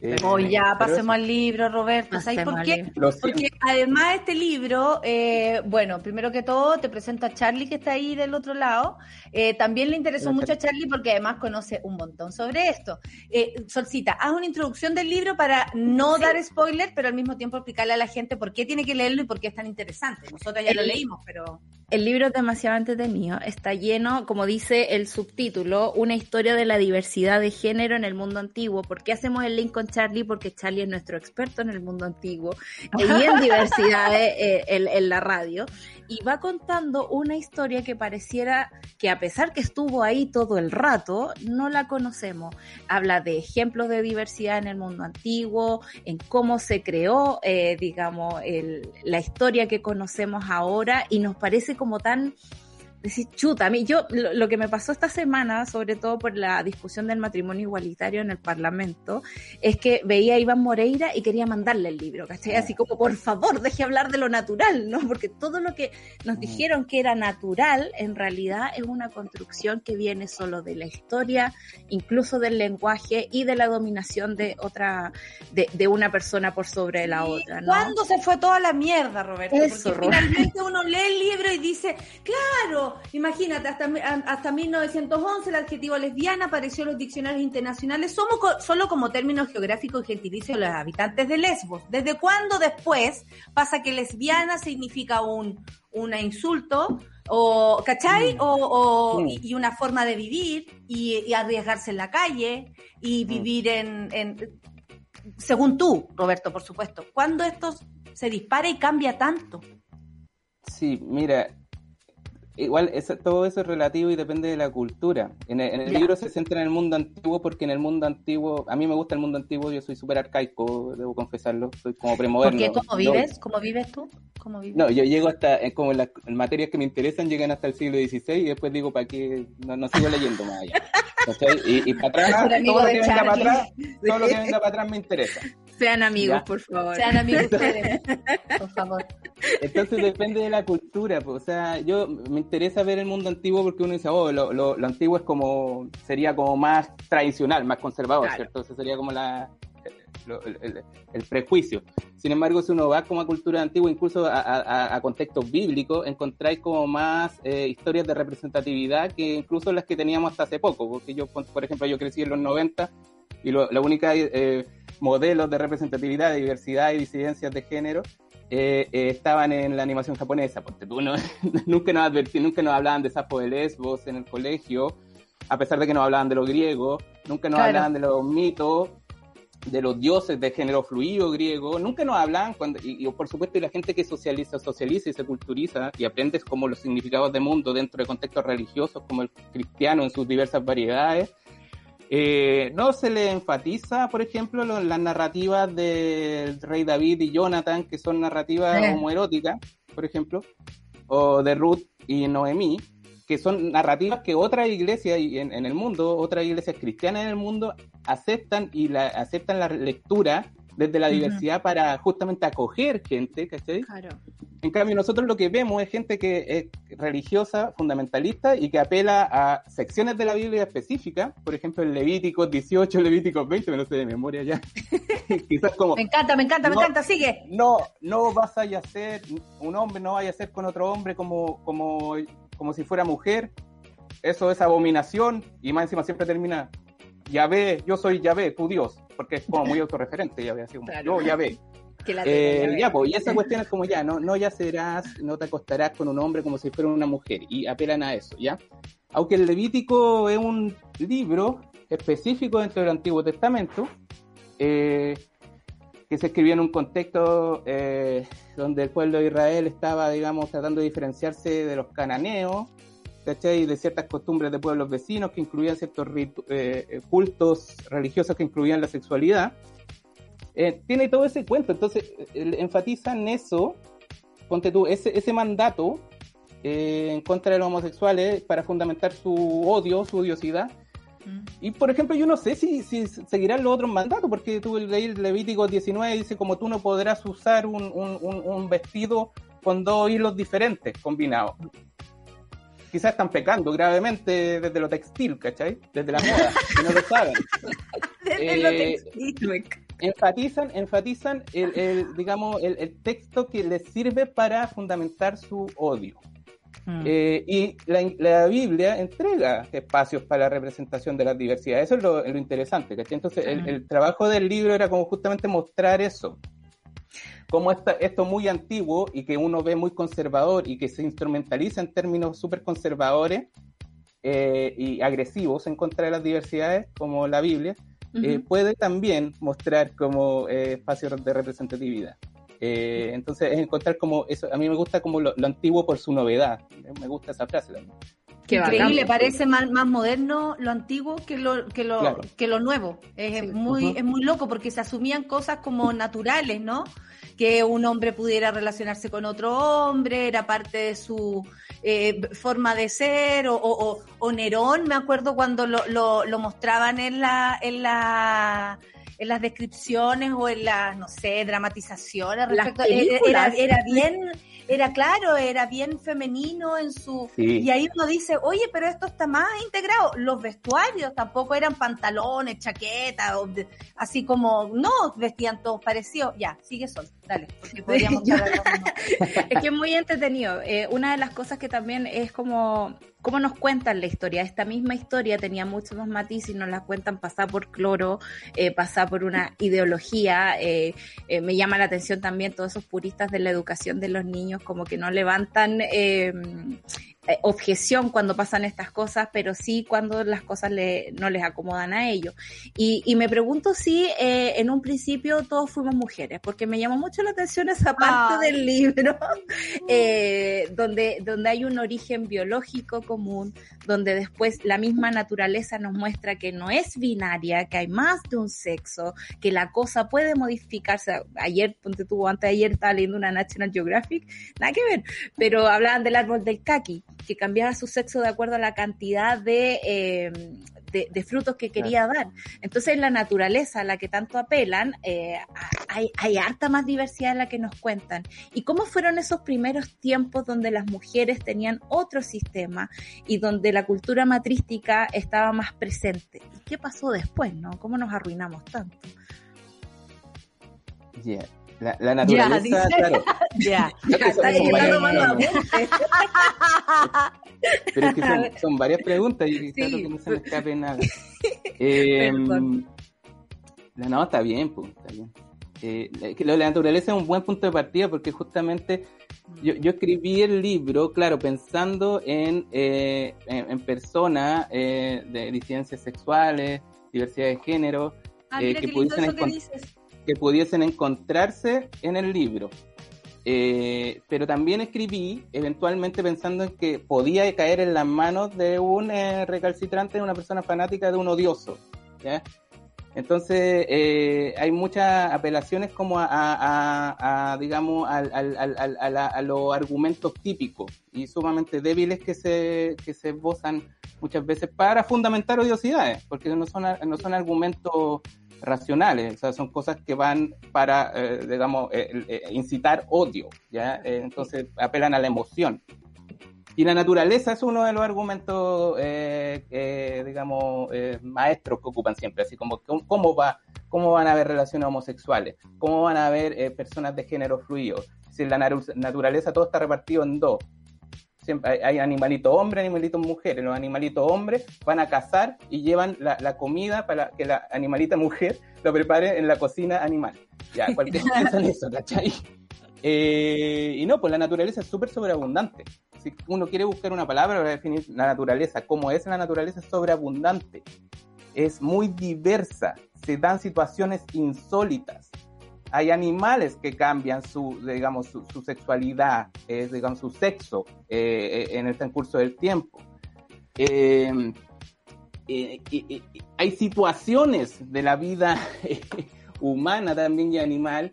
Speaker 6: Eh,
Speaker 3: Oh, ya, pasemos al libro, Roberto. ¿Sabes por qué?
Speaker 6: Lo.
Speaker 3: Porque además este libro, eh, bueno, primero que todo te presento a Charlie que está ahí del otro lado. Eh, también le interesó mucho a Charlie porque además conoce un montón sobre esto. Eh, Solcita, haz una introducción del libro para no dar spoiler, pero al mismo tiempo explicarle a la gente por qué tiene que leerlo y por qué es tan interesante. Nosotros ya lo
Speaker 1: El-
Speaker 3: leímos, pero...
Speaker 1: El libro es demasiado entretenido, está lleno, como dice el subtítulo, una historia de la diversidad de género en el mundo antiguo. ¿Por qué hacemos el link con Charlie? Porque Charlie es nuestro experto en el mundo antiguo y en diversidad eh, en, en la radio. Y va contando una historia que pareciera que a pesar que estuvo ahí todo el rato, no la conocemos. Habla de ejemplos de diversidad en el mundo antiguo, en cómo se creó, eh, digamos, el- la historia que conocemos ahora y nos parece como tan decir, chuta, a mí yo lo, lo que me pasó esta semana, sobre todo por la discusión del matrimonio igualitario en el Parlamento, es que veía a Iván Moreira y quería mandarle el libro, ¿cachai? Así como, por favor, deje hablar de lo natural, ¿no? Porque todo lo que nos dijeron que era natural, en realidad es una construcción que viene solo de la historia, incluso del lenguaje y de la dominación de otra, de, de una persona por sobre la otra, ¿no?
Speaker 3: ¿Cuándo se fue toda la mierda, Roberto?
Speaker 1: Eso,
Speaker 3: Porque
Speaker 1: Roberto.
Speaker 3: finalmente uno lee el libro y dice, claro, imagínate, hasta, hasta 1911 el adjetivo lesbiana apareció en los diccionarios internacionales somos co- solo como término geográfico y gentilicio de los habitantes de Lesbos. ¿Desde cuándo después pasa que lesbiana significa un una insulto? O, ¿cachai? O, o-
Speaker 6: Mm.
Speaker 3: y y una forma de vivir y, y arriesgarse en la calle y vivir en, en según tú, Roberto, por supuesto, ¿cuándo esto se dispara y cambia tanto?
Speaker 6: Sí, mira, igual eso- todo eso es relativo y depende de la cultura. En el, en el libro se centra en el mundo antiguo porque en el mundo antiguo, a mí me gusta el mundo antiguo, yo soy súper arcaico, debo confesarlo, soy como premoderno.
Speaker 3: ¿Por qué? ¿Cómo vives? ¿Cómo vives tú? ¿Cómo vives?
Speaker 6: no, yo llego hasta, eh, como las materias que me interesan, llegan hasta el siglo XVI y después digo, ¿para qué? No, no sigo leyendo más allá. Y, y para atrás, todo lo que venga para atrás, todo lo que venga para atrás me interesa.
Speaker 1: Sean amigos,
Speaker 6: Ya.
Speaker 1: por favor.
Speaker 3: Sean amigos ustedes, por favor.
Speaker 6: Entonces depende de la cultura, pues, o sea, yo me interesa ver el mundo antiguo porque uno dice, oh, lo, lo, lo antiguo es como, sería como más tradicional, más conservador,
Speaker 1: Claro.
Speaker 6: ¿cierto? Ese sería como la, lo- el, el- el prejuicio. Sin embargo, si uno va como a cultura antigua, incluso a, a- a contextos bíblicos, encontráis como más eh, historias de representatividad que incluso las que teníamos hasta hace poco, porque yo, por ejemplo, yo crecí en los 90 y lo- la única eh, modelos de representatividad, de diversidad y disidencias de género eh, eh, estaban en la animación japonesa. Porque tú no, nunca nos advertí, nunca nos hablaban de Sapo de Lesbos en el colegio, a pesar de que nos hablaban de los griegos, nunca nos
Speaker 3: Claro.
Speaker 6: hablaban de los mitos, de los dioses de género fluido griego, nunca nos hablaban cuando, y, y por supuesto y la gente que socializa, socializa y se culturiza y aprendes como los significados de mundo dentro de contextos religiosos como el cristiano en sus diversas variedades, eh, no se le enfatiza, por ejemplo, lo- las narrativas del rey David y Jonathan, que son narrativas
Speaker 3: Eh.
Speaker 6: homoeróticas, por ejemplo, o de Ruth y Noemí, que son narrativas que otras iglesias en, en el mundo, otras iglesias cristianas en el mundo aceptan y la, aceptan la lectura desde la diversidad para justamente acoger gente, ¿cachai?
Speaker 1: Claro.
Speaker 6: En cambio, nosotros lo que vemos es gente que es religiosa, fundamentalista y que apela a secciones de la Biblia específicas, por ejemplo, el Levítico 18, Levítico 20, me lo sé de memoria ya. Quizás como,
Speaker 3: Me encanta, me encanta, me encanta, sigue.
Speaker 6: no, no vas a ser, un hombre no vaya a ser con otro hombre como, como, como si fuera mujer. eso es abominación, y más encima siempre termina, Yahvé, yo soy Yahvé, tu Dios, porque es como muy autorreferente, Yahvé, así como,
Speaker 1: Claro.
Speaker 6: yo Yahvé. Eh, ya, pues, y esa cuestión es como ya, no, no yacerás, no te acostarás con un hombre como si fuera una mujer, y apelan a eso, ¿ya? Aunque el Levítico es un libro específico dentro del Antiguo Testamento, eh, que se escribió en un contexto eh, donde el pueblo de Israel estaba, digamos, tratando de diferenciarse de los cananeos, ¿cachai? De ciertas costumbres de pueblos vecinos que incluían ciertos eh, eh, cultos religiosos que incluían la sexualidad. Eh, tiene todo ese cuento, entonces eh, enfatizan eso, ponte tú, ese, ese mandato eh, en contra de los homosexuales para fundamentar su odio, su odiosidad. Y por ejemplo, yo no sé si, si seguirán los otros mandatos, porque tú leí Levítico 19 dice como tú no podrás usar un, un- un- un vestido con dos hilos diferentes combinados. Quizás están pecando gravemente desde lo textil, ¿cachai? Desde la moda, y no lo saben.
Speaker 3: Desde lo
Speaker 6: Eh,
Speaker 3: textil.
Speaker 6: enfatizan, enfatizan el, el, digamos, el, el texto que les sirve para fundamentar su odio.
Speaker 3: Mm.
Speaker 6: Eh, y la, la Biblia entrega espacios para la representación de las diversidades. Eso es lo, lo interesante. ¿cachai? Entonces, el, el trabajo del libro era como justamente mostrar eso. Como esta, esto muy antiguo y que uno ve muy conservador y que se instrumentaliza en términos súper conservadores eh, y agresivos en contra de las diversidades, como la Biblia, eh, puede también mostrar como eh, espacios de representatividad. Eh, entonces, es encontrar como eso. A mí me gusta como lo, lo antiguo por su novedad. Me gusta esa frase también.
Speaker 1: Qué
Speaker 3: Increíble, parece más, más moderno lo antiguo que lo, que lo,
Speaker 6: Claro.
Speaker 3: que lo nuevo. Es,
Speaker 1: Sí.
Speaker 3: muy, es muy loco porque se asumían cosas como naturales, ¿no? Que un hombre pudiera relacionarse con otro hombre, era parte de su eh, forma de ser, o, o, o- o Nerón, me acuerdo cuando lo, lo, lo mostraban en la, en la en las descripciones o en las, no sé, dramatizaciones
Speaker 1: Las
Speaker 3: respecto, era,
Speaker 1: películas.
Speaker 3: era bien, era claro, era bien femenino en su,
Speaker 6: Sí.
Speaker 3: y ahí uno dice, oye, pero esto está más integrado. Los vestuarios tampoco eran pantalones, chaquetas, así como, no, vestían todos parecidos. Ya, sigue sol, dale, porque podríamos mismo.
Speaker 1: Es que es muy entretenido. Eh, una de las cosas que también es como cómo nos cuentan la historia. Esta misma historia tenía muchos más matices y nos la cuentan pasada por cloro, eh, pasada por una ideología. eh, eh, me llama la atención también todos esos puristas de la educación de los niños, como que no levantan objeción cuando pasan estas cosas, pero sí cuando las cosas le- no les acomodan a ellos. Y, y me pregunto si eh, en un principio todos fuimos mujeres, porque me llamó mucho la atención esa parte
Speaker 3: Ay.
Speaker 1: del libro, eh, donde, donde hay un origen biológico común, donde después la misma naturaleza nos muestra que no es binaria, que hay más de un sexo, que la cosa puede modificarse. Ayer, ponte tú, antes de ayer estaba leyendo una National Geographic, nada que ver, pero hablaban del árbol del kaki, que cambiaba su sexo de acuerdo a la cantidad de, eh, de, de frutos que quería dar. Entonces, en la naturaleza a la que tanto apelan, eh, hay, hay harta más diversidad en la que nos cuentan. ¿Y cómo fueron esos primeros tiempos donde las mujeres tenían otro sistema y donde la cultura matrística estaba más presente? ¿Y qué pasó después, no? ¿Cómo nos arruinamos tanto?
Speaker 6: Yeah. La, la naturaleza,
Speaker 3: dice.
Speaker 6: claro.
Speaker 3: Ya,
Speaker 6: son
Speaker 3: está
Speaker 6: Pero es que son, son varias preguntas y trato
Speaker 1: Sí.
Speaker 6: que no se me escape nada. Eh, no, está bien, pues, está bien. Eh, de la naturaleza es un buen punto de partida porque justamente yo, yo escribí el libro, claro, pensando en, eh, en, en personas eh, de disidencias sexuales, diversidad de género,
Speaker 3: Ah,
Speaker 6: Eh, que pudiesen
Speaker 3: eso
Speaker 6: pudiesen encontrarse en el libro. Eh, pero también escribí eventualmente pensando en que podía caer en las manos de un eh, recalcitrante, de una persona fanática, de un odioso. Entonces eh, hay muchas apelaciones como a, digamos, a los argumentos típicos y sumamente débiles que se, que se esbozan muchas veces para fundamentar odiosidades, porque no son, no son argumentos racionales, o sea, son cosas que van para, eh, digamos, eh, eh, incitar odio, ¿ya? Eh, entonces apelan a la emoción. Y la naturaleza es uno de los argumentos, eh, digamos, maestros que ocupan siempre, así como cómo, va, cómo van a haber relaciones homosexuales, cómo van a haber personas de género fluido. Si en la naturaleza todo está repartido en dos, siempre hay, animalitos hombres, animalitos mujeres. Los animalitos hombres van a cazar y llevan la, la comida para que la animalita mujer lo prepare en la cocina animal. Ya, cualquier cosa en eso, ¿cachai? Eh, y no, pues la naturaleza es súper sobreabundante. Si uno quiere buscar una palabra para definir la naturaleza, cómo es la naturaleza, es sobreabundante. Es muy diversa. Se dan situaciones insólitas. Hay animales que cambian su, digamos, su, sexualidad, digamos, su sexo eh, en el transcurso del tiempo. Eh, eh, hay situaciones de la vida humana también y animal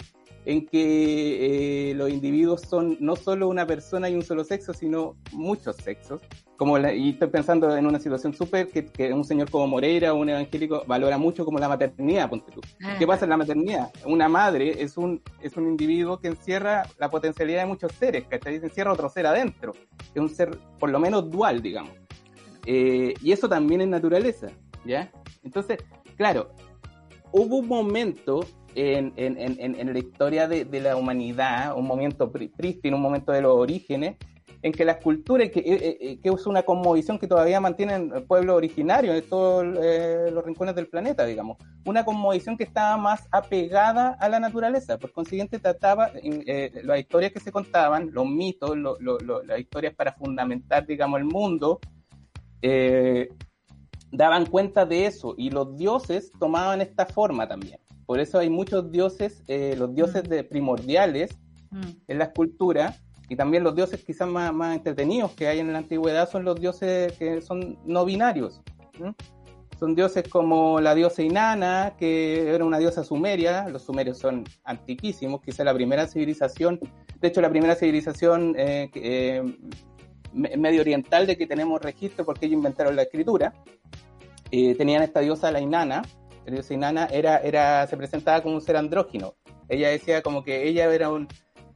Speaker 6: en que eh, los individuos son no solo una persona y un solo sexo, sino muchos sexos. Como la- y estoy pensando en una situación súper que, que un señor como Moreira o un evangélico valora mucho como la maternidad, ponte tú. ¿Qué pasa en la maternidad? Una madre es un, es un individuo que encierra la potencialidad de muchos seres, ¿cachai? Se encierra otro ser adentro. Es un ser, por lo menos, dual, digamos. Eh, y eso también es naturaleza, ¿ya? Entonces, claro, hubo un momento en, en, en, en- en la historia de, de la humanidad, un momento prístino, un momento de los orígenes, en que las culturas, que, eh, eh, que es una cosmovisión que todavía mantienen pueblos originarios de todos eh, los rincones del planeta, digamos, una cosmovisión que estaba más apegada a la naturaleza, por consiguiente trataba eh, las historias que se contaban, los mitos, lo- lo- lo- las historias para fundamentar, digamos, el mundo, eh, daban cuenta de eso. Y los dioses tomaban esta forma también. Por eso hay muchos dioses, eh, los dioses de primordiales
Speaker 3: Mm.
Speaker 6: en las culturas y también los dioses quizás más, más entretenidos que hay en la antigüedad son los dioses que son no binarios. Son dioses como la diosa Inanna, que era una diosa sumeria, los sumerios son antiquísimos, quizás la primera civilización, de hecho la primera civilización eh, eh, me- medio oriental de que tenemos registro porque ellos inventaron la escritura, eh, tenían esta diosa la Inanna, diosa Inanna era, era, se presentaba como un ser andrógino, ella decía como que ella era un,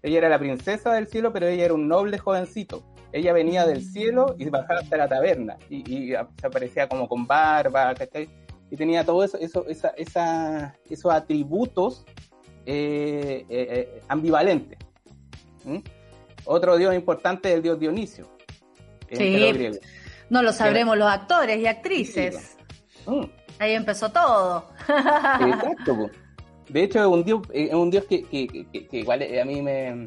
Speaker 6: ella era la princesa del cielo, pero ella era un noble jovencito. Ella venía del cielo y bajaba hasta la taberna y, y se aparecía como con barba, ¿cachai? Y tenía todo eso, eso esa, esa, esos atributos eh, eh, eh, ambivalentes. ¿Mm? Otro dios importante es el dios Dionisio.
Speaker 3: Sí. No lo sabremos los actores y actrices.
Speaker 6: Mm.
Speaker 3: Ahí empezó todo.
Speaker 6: Exacto. po. De hecho, es un dios, eh, es un dios que, que, que- que igual eh, a mí me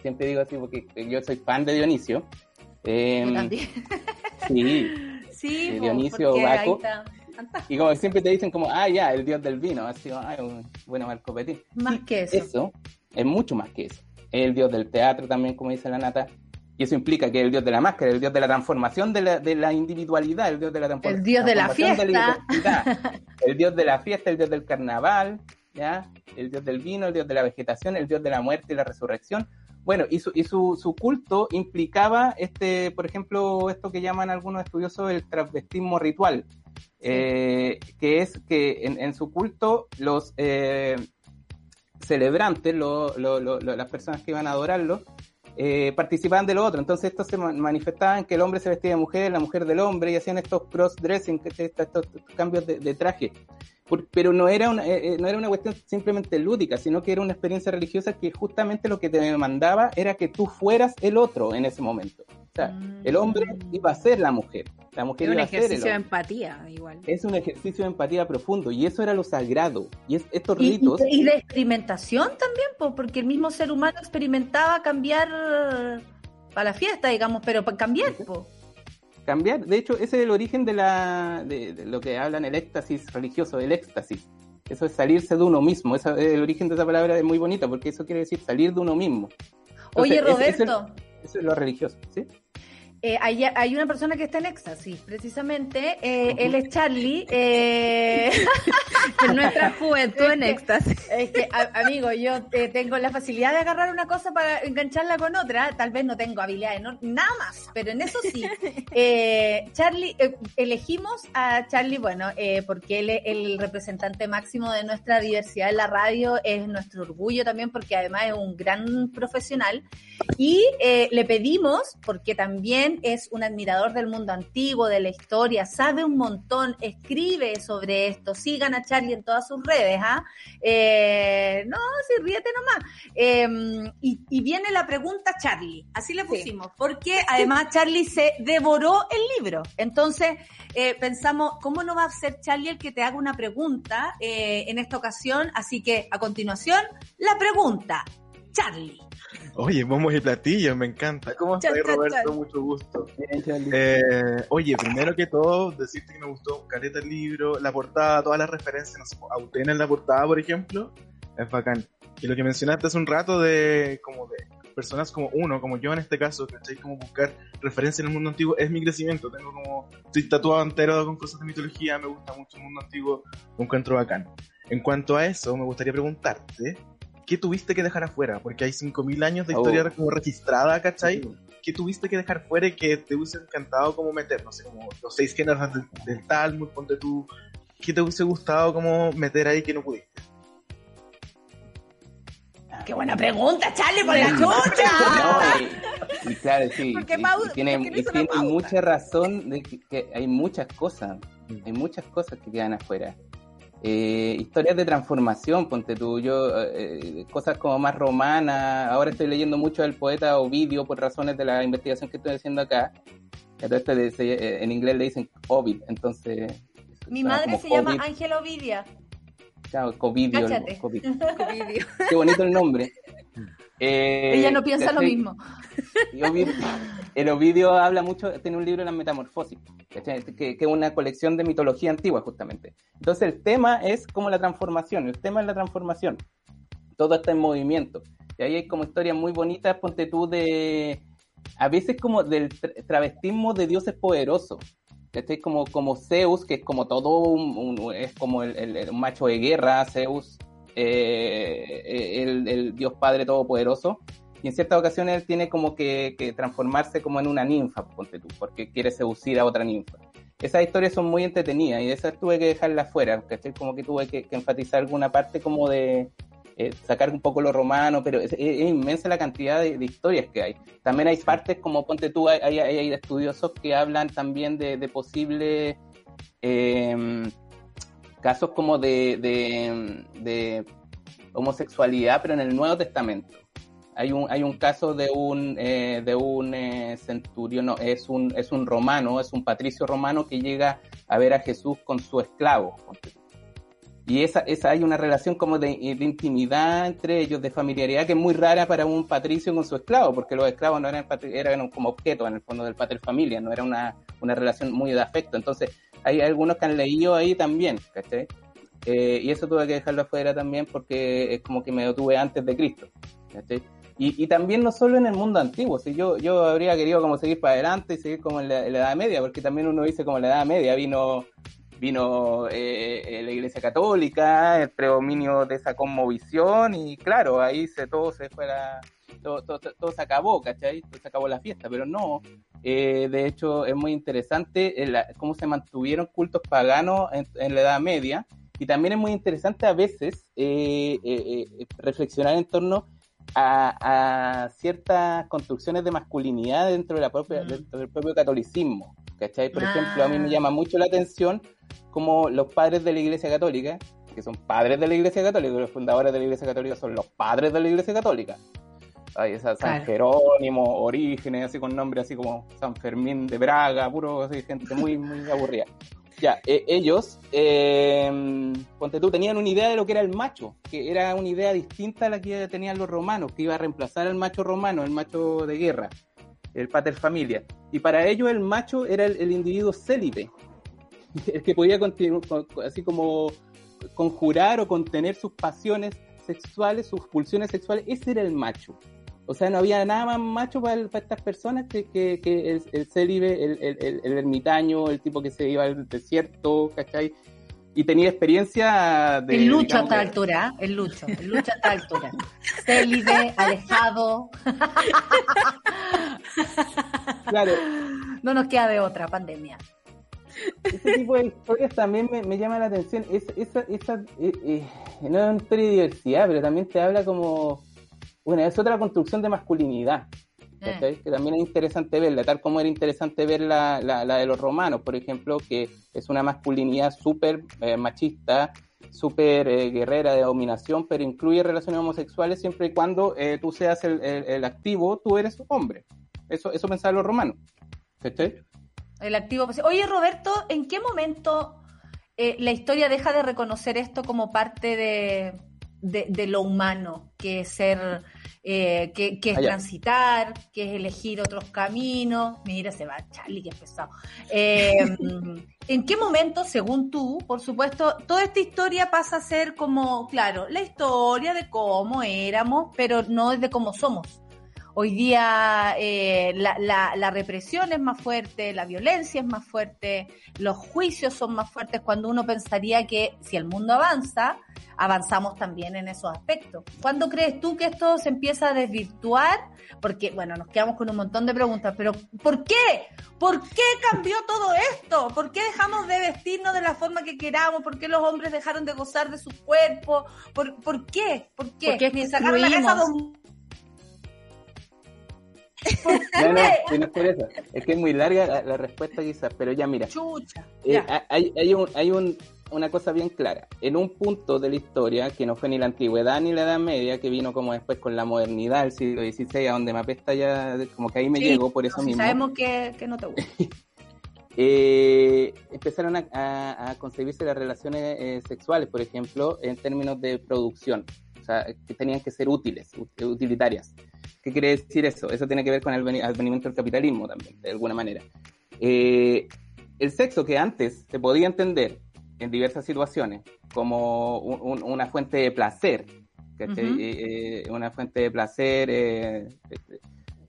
Speaker 6: siempre digo así porque yo soy fan de Dionisio. Eh,
Speaker 3: Yo también.
Speaker 6: sí,
Speaker 3: Sí, po,
Speaker 6: Dionisio Baco.
Speaker 3: está.
Speaker 6: Y como siempre te dicen como, ah, ya, el dios del vino, así, ah, bueno, Marco Petit.
Speaker 3: Más
Speaker 6: Sí,
Speaker 3: que eso.
Speaker 6: Eso es mucho más que eso. Es el dios del teatro también, como dice la nata. Y eso implica que el dios de la máscara, el dios de la transformación de la, de la individualidad, el dios de la transfor-
Speaker 3: El dios de la
Speaker 6: transformación
Speaker 3: fiesta.
Speaker 6: identidad. el dios de la fiesta, el dios del carnaval, ¿ya? El dios del vino, el dios de la vegetación, el dios de la muerte y la resurrección. Bueno, y su, y su, su culto implicaba, este, por ejemplo, esto que llaman algunos estudiosos el transvestismo ritual, eh, que es que en, en su culto los eh, celebrantes, lo- lo- lo- lo- las personas que iban a adorarlo, eh, participaban de otro. Entonces esto se ma- manifestaba en que el hombre se vestía de mujer, la mujer del hombre, y hacían estos cross-dressing, estos, estos cambios de, de traje. Pero no era, una, eh, eh, no era una cuestión simplemente lúdica, sino que era una experiencia religiosa que justamente lo que te demandaba era que tú fueras el otro en ese momento. O sea, el hombre iba a ser la mujer, la mujer
Speaker 1: Es un
Speaker 6: iba a ser el
Speaker 1: ejercicio de
Speaker 6: hombre.
Speaker 1: empatía, igual.
Speaker 6: Es un ejercicio de empatía profundo y eso era lo sagrado. Y es, estos
Speaker 3: Y,
Speaker 6: ritos...
Speaker 3: y- y de experimentación también, po, porque el mismo ser humano experimentaba cambiar para la fiesta, digamos, pero para cambiar, po.
Speaker 6: cambiar. De hecho, ese es el origen de, la, de, de lo que hablan el éxtasis religioso, el éxtasis. Eso es salirse de uno mismo. Esa- el origen de esa palabra es muy bonita porque eso quiere decir salir de uno mismo.
Speaker 3: Oye,
Speaker 6: Entonces, es el-
Speaker 3: Roberto,
Speaker 6: Eso es lo religioso, ¿sí?
Speaker 3: Eh, hay, hay una persona que está en éxtasis, precisamente. eh, Él es Charlie. eh,
Speaker 1: En nuestra juventud
Speaker 3: Es
Speaker 1: en
Speaker 3: que-
Speaker 1: éxtasis.
Speaker 3: Es que, a- amigo, yo eh, tengo la facilidad de agarrar una cosa para engancharla con otra. Tal vez no tengo habilidades, no- nada más, pero en eso sí. Eh, Charlie, elegimos a Charlie, bueno, porque él es el representante máximo de nuestra diversidad en la radio, es nuestro orgullo también, porque además es un gran profesional. Y le pedimos, porque también es un admirador del mundo antiguo, de la historia, sabe un montón, escribe sobre esto. Sigan a Charlie en todas sus redes, ¿ah? Eh, no, sí, ríete nomás. Eh, y, y viene la pregunta Charlie, así le pusimos, porque además Charlie se devoró el libro. Entonces eh, pensamos, ¿cómo no va a ser Charlie el que te haga una pregunta eh, en esta ocasión? Así que a continuación, la pregunta. Charlie.
Speaker 7: Oye, momos y platillos, me encanta. ¿Cómo estás, Roberto?
Speaker 3: chan.
Speaker 7: Mucho gusto.
Speaker 6: Bien, Charlie.
Speaker 7: Eh, oye, primero que todo, decirte que me gustó caleta el libro, la portada, todas las referencias, no sé, Autena en la portada, por ejemplo, es bacán. Y lo que mencionaste hace un rato de, como de personas como uno, como yo en este caso, ¿cachai? Como buscar referencia en el mundo antiguo, es mi crecimiento. Tengo como, estoy tatuado entero con cosas de mitología, me gusta mucho el mundo antiguo, lo encuentro bacán. En cuanto a eso, me gustaría preguntarte, ¿qué tuviste que dejar afuera? Porque hay 5.000 años de
Speaker 6: Oh.
Speaker 7: historia como registrada, ¿cachai? ¿Qué tuviste que dejar fuera y que te hubiese encantado como meter? No sé, como los seis géneros del, del Talmud, ponte tú. ¿Qué te hubiese gustado como meter ahí que no pudiste?
Speaker 3: Qué buena pregunta, Charlie, por la chucha.
Speaker 6: No, y, y claro, sí.
Speaker 3: ¿Por qué
Speaker 6: y- tiene, y mucha razón de que, que hay muchas cosas. Hay muchas cosas que quedan afuera. Eh, historias de transformación, ponte tú, yo, eh, cosas como más romanas. Ahora estoy leyendo mucho del poeta Ovidio por razones de la investigación que estoy haciendo acá. Este de- se- eh, en inglés le dicen Ovid, entonces.
Speaker 3: Mi madre se llama
Speaker 6: Ovid.
Speaker 3: Ángela Ovidia.
Speaker 6: Claro, Covidio.
Speaker 3: Cáchate.
Speaker 6: Covid. Qué bonito el nombre. Eh,
Speaker 3: Ella no piensa lo mismo.
Speaker 6: Y Ovid- el Ovidio habla mucho, tiene un libro, La Metamorfosis, ¿cachai? que, es una colección de mitología antigua, justamente. Entonces, el tema es como la transformación, el tema es la transformación. Todo está en movimiento. Y ahí hay como historias muy bonitas, ponte tú, de. A veces como del tra- travestismo de dioses poderosos. ¿cachai? Como, como Zeus, que es como todo un, un- es como el, el- el macho de guerra, Zeus, eh, el, el dios padre todopoderoso. Y en ciertas ocasiones él tiene como que, que transformarse como en una ninfa, ponte tú, porque quiere seducir a otra ninfa. Esas historias son muy entretenidas y esas tuve que dejarlas fuera, ¿cachai? Como que tuve que, que enfatizar alguna parte como de eh, sacar un poco lo romano, pero es- es inmensa la cantidad de, de historias que hay. También hay partes como, ponte tú, hay, hay, hay estudiosos que hablan también de, de posibles eh, casos como de, de, de homosexualidad, pero en el Nuevo Testamento. Hay un, hay un caso de un, eh, de un eh, centurión, no, es un, es un romano, es un patricio romano que llega a ver a Jesús con su esclavo. Y esa, esa hay una relación como de, de intimidad entre ellos, de familiaridad, que es muy rara para un patricio con su esclavo, porque los esclavos no eran, eran como objetos en el fondo del pater familia, no era una, una relación muy de afecto. Entonces, hay algunos que han leído ahí también, ¿cachai? Eh, y eso tuve que dejarlo afuera también porque es como que me detuve antes de Cristo. ¿cachai? Y, y también no solo en el mundo antiguo, si yo, yo habría querido como seguir para adelante y seguir como en la, en la Edad Media, porque también uno dice como en la Edad Media vino vino eh, eh, la Iglesia Católica, el predominio de esa conmovisión y claro, ahí se todo se fuera, todo, todo, todo se acabó, ¿cachai? Todo se acabó la fiesta, pero no, eh, de hecho es muy interesante el- cómo se mantuvieron cultos paganos en, en la Edad Media y también es muy interesante a veces eh, eh, eh, reflexionar en torno a, a ciertas construcciones de masculinidad dentro, de la propia,
Speaker 3: Mm.
Speaker 6: dentro del propio catolicismo. ¿cachai? Por
Speaker 3: Ah.
Speaker 6: ejemplo, a mí me llama mucho la atención como los padres de la Iglesia Católica, que son padres de la Iglesia Católica, los fundadores de la Iglesia Católica son los padres de la Iglesia Católica. Ay, esa San
Speaker 3: Claro.
Speaker 6: Jerónimo, Orígenes, así con nombres así como San Fermín de Braga, puro así, gente muy, muy aburrida. Ya, eh, ellos, eh, ponte tú, tenían una idea de lo que era el macho, que era una idea distinta a la que tenían los romanos, que iba a reemplazar al macho romano, el macho de guerra, el pater familia. Y para ellos el macho era el, el individuo célibe, el que podía continu- con- con- así como conjurar o contener sus pasiones sexuales, sus pulsiones sexuales, ese era el macho. O sea, no había nada más macho para, el- para estas personas que, que, que el, el célibe, el, el, ermitaño, el tipo que se iba al desierto, ¿cachai? Y tenía experiencia de...
Speaker 3: El lucho a
Speaker 6: digamos,
Speaker 3: esta
Speaker 6: de-
Speaker 3: altura, el lucho, el lucho a esta altura. Célibe, alejado.
Speaker 6: Claro,
Speaker 3: No nos queda de otra pandemia.
Speaker 6: ese tipo de historias también me, me llama la atención. Es, esa, esa, eh, eh, no es una historia de diversidad, pero también te habla como. Bueno, es otra construcción de masculinidad. ¿cachai? Que también es interesante verla, tal como era interesante ver la, la, la de los romanos, por ejemplo, que es una masculinidad súper eh, machista, súper eh, guerrera de dominación, pero incluye relaciones homosexuales siempre y cuando eh, tú seas el, el- el activo, tú eres hombre. Eso, eso pensaban los romanos. ¿Cachai?
Speaker 3: El activo. Oye, Roberto, ¿en qué momento eh, la historia deja de reconocer esto como parte de, de, de lo humano, que es ser, eh, que, que es
Speaker 6: Ah,
Speaker 3: transitar, que es elegir otros caminos? Mira, se va Charlie, que pesado. Eh, ¿En qué momento, según tú, por supuesto, toda esta historia pasa a ser como, claro, la historia de cómo éramos, pero no de cómo somos? Hoy día eh, la, la- la represión es más fuerte, la violencia es más fuerte, los juicios son más fuertes cuando uno pensaría que si el mundo avanza, avanzamos también en esos aspectos. ¿Cuándo crees tú que esto se empieza a desvirtuar? Porque, bueno, nos quedamos con un montón de preguntas, pero ¿por qué? ¿Por qué cambió todo esto? ¿Por qué dejamos de vestirnos de la forma que queramos? ¿Por qué los hombres dejaron de gozar de su cuerpo? ¿Por, por qué? ¿Por qué?
Speaker 1: ¿Por qué
Speaker 3: Me sacaron la cabeza
Speaker 1: excluimos?
Speaker 3: dos- ¿Por
Speaker 6: No, no, no es por eso. Es que es muy larga la, la respuesta quizás, pero ya mira.
Speaker 3: Chucha.
Speaker 6: Eh,
Speaker 3: Ya.
Speaker 6: hay hay, un, hay un- una cosa bien clara. En un punto de la historia, que no fue ni la antigüedad ni la Edad Media, que vino como después con la modernidad del siglo XVI, a donde me apesta ya, como que ahí me
Speaker 3: Sí,
Speaker 6: llegó por eso
Speaker 3: No, si
Speaker 6: mismo.
Speaker 3: sabemos que, que no te gusta.
Speaker 6: eh, empezaron a, a- a concebirse las relaciones eh, sexuales, por ejemplo, en términos de producción. Sea, que tenían que ser útiles, ut- utilitarias. ¿Qué quiere decir eso? Eso tiene que ver con el veni- advenimiento del capitalismo también, de alguna manera. Eh, el sexo que antes se podía entender en diversas situaciones como un- un- una fuente de placer.
Speaker 3: Ujú.
Speaker 6: Eh, eh, una fuente de placer eh,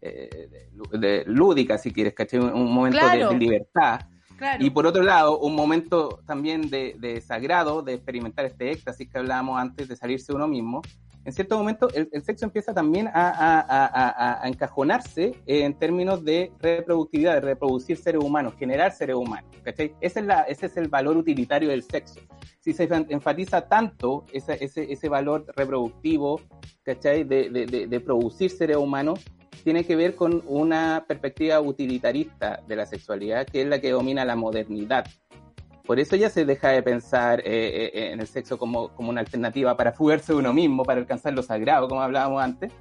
Speaker 6: de- de- lúdica, si quieres, ¿cachai? Un, un momento de-
Speaker 3: Claro.
Speaker 6: de libertad.
Speaker 3: Claro.
Speaker 6: Y por otro lado, un momento también de, de sagrado, de experimentar este éxtasis que hablábamos antes, de salirse uno mismo. En cierto momento, el, el sexo empieza también a, a- a- a- encajonarse en términos de reproductividad, de reproducir seres humanos, generar seres humanos. ¿cachai? Ese, es la, ese es el valor utilitario del sexo. Si se enfatiza tanto ese, ese, ese valor reproductivo, ¿cachai? De, de, de producir seres humanos, tiene que ver con una perspectiva utilitarista de la sexualidad, que es la que domina la modernidad. Por eso ya se deja de pensar eh, eh, en el sexo como, como una alternativa para fugarse de uno mismo, para alcanzar lo sagrado, como hablábamos antes.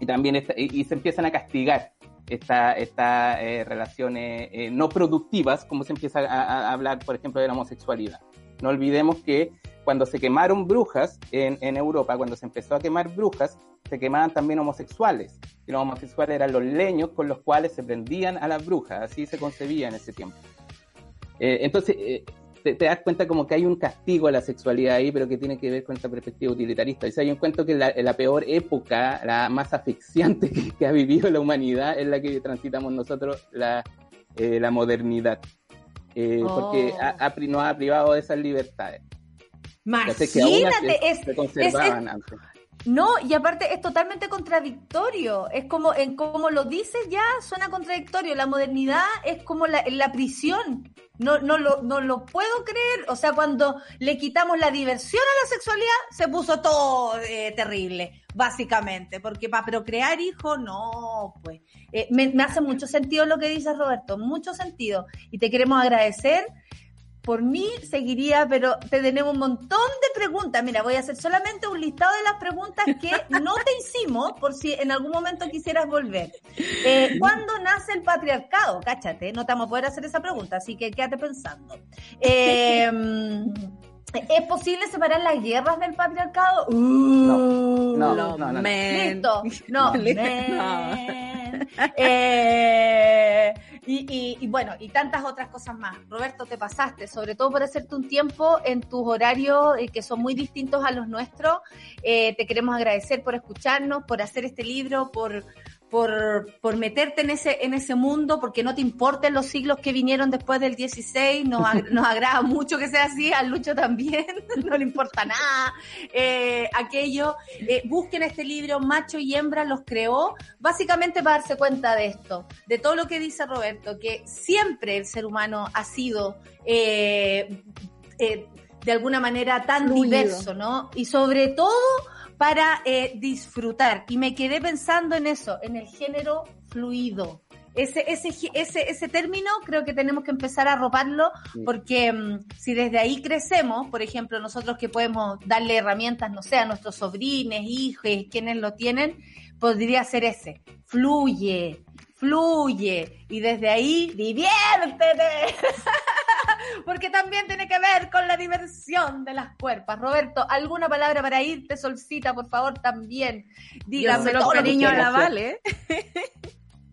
Speaker 6: Y también esta- y, y se empiezan a castigar estas esta, eh, relaciones eh, no productivas, como se empieza a, a hablar, por ejemplo, de la homosexualidad. No olvidemos que cuando se quemaron brujas en, en Europa, cuando se empezó a quemar brujas, se quemaban también homosexuales. Y los homosexuales eran los leños con los cuales se prendían a las brujas. Así se concebía en ese tiempo. Eh, entonces, eh, te, te das cuenta como que hay un castigo a la sexualidad ahí, pero que tiene que ver con esta perspectiva utilitarista. O sea, yo encuentro que la, la peor época, la más asfixiante que, que ha vivido la humanidad es la que transitamos nosotros, la, eh, la modernidad. Eh, Porque
Speaker 3: Oh.
Speaker 6: ha- ha pri- nos ha privado de esas libertades.
Speaker 3: Imagínate, es,
Speaker 6: se conservaban antes.
Speaker 3: No, y aparte es totalmente contradictorio. Es como, en como lo dices ya, suena contradictorio. La modernidad es como la, la prisión. No, no, lo, no lo puedo creer. O sea, cuando le quitamos la diversión a la sexualidad, se puso todo eh, terrible, básicamente. Porque para procrear hijos, no, pues. Eh, me, me hace mucho sentido lo que dices, Roberto, mucho sentido. Y te queremos agradecer por mí seguiría, pero te tenemos un montón de preguntas. Mira, voy a hacer solamente un listado de las preguntas que no te hicimos por si en algún momento quisieras volver. Eh, ¿Cuándo nace el patriarcado? Cáchate, no te vamos a poder hacer esa pregunta, así que quédate pensando. Eh, ¿Es posible separar las guerras del patriarcado? Uh,
Speaker 6: No, no, no.
Speaker 3: Listo. No,
Speaker 1: Listo.
Speaker 3: men. Eh, y, y- y bueno, y tantas otras cosas más. Roberto, te pasaste, sobre todo por hacerte un tiempo en tus horarios eh, que son muy distintos a los nuestros. Eh, te queremos agradecer por escucharnos, por hacer este libro, por, por, por meterte en ese, en ese mundo, porque no te importen los siglos que vinieron después del 16. Nos, ag- nos agrada mucho que sea así, al Lucho también, no le importa nada. Eh, aquello, eh, busquen este libro, Macho y Hembra los creó, básicamente para darse cuenta de esto, de todo lo que dice Roberto, que siempre el ser humano ha sido eh, eh, de alguna manera tan
Speaker 1: Fluido.
Speaker 3: diverso, ¿no? Y sobre todo para eh, disfrutar. Y me quedé pensando en eso, en el género fluido. Ese, ese, ese, ese término creo que tenemos que empezar a roparlo
Speaker 6: Sí.
Speaker 3: porque mm, si desde ahí crecemos, por ejemplo, nosotros que podemos darle herramientas, no sé, a nuestros sobrines, hijos, quienes lo tienen, podría ser ese. Fluye, fluye. Y desde ahí, diviértete. Porque también tiene que ver con la diversión de las cuerpas. Roberto, ¿alguna palabra para irte, Solcita, por favor, también? Dígame
Speaker 1: los
Speaker 3: todo lo que
Speaker 1: cariño a la Vale.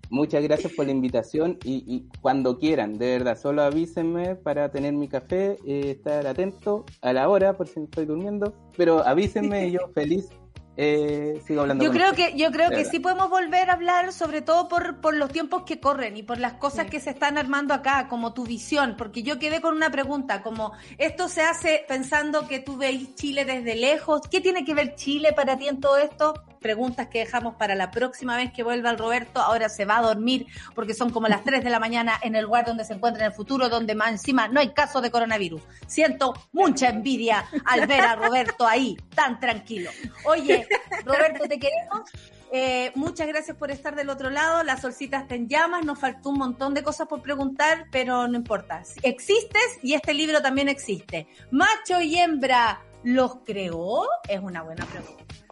Speaker 6: Muchas gracias por la invitación y, y cuando quieran, de verdad, solo avísenme para tener mi café, eh, estar atento a la hora por si estoy durmiendo, pero avísenme y yo feliz eh, sigo hablando
Speaker 3: Yo creo
Speaker 6: ustedes.
Speaker 3: que yo creo
Speaker 6: De
Speaker 3: que
Speaker 6: verdad.
Speaker 3: sí podemos volver a hablar, sobre todo por, por los tiempos que corren y por las cosas
Speaker 1: Sí.
Speaker 3: que se están armando acá, como tu visión, porque yo quedé con una pregunta, como esto se hace pensando que tú veis Chile desde lejos, ¿qué tiene que ver Chile para ti en todo esto? Preguntas que dejamos para la próxima vez que vuelva el Roberto, ahora se va a dormir porque son como las 3 de la mañana en el lugar donde se encuentra en el futuro, donde más encima no hay caso de coronavirus. Siento mucha envidia al ver a Roberto ahí, tan tranquilo. Oye, Roberto, te queremos. Eh, muchas gracias por estar del otro lado. La solcita está en llamas. Nos faltó un montón de cosas por preguntar, pero no importa. Existes y este libro también existe. ¿Macho y hembra los creó? Es una buena pregunta.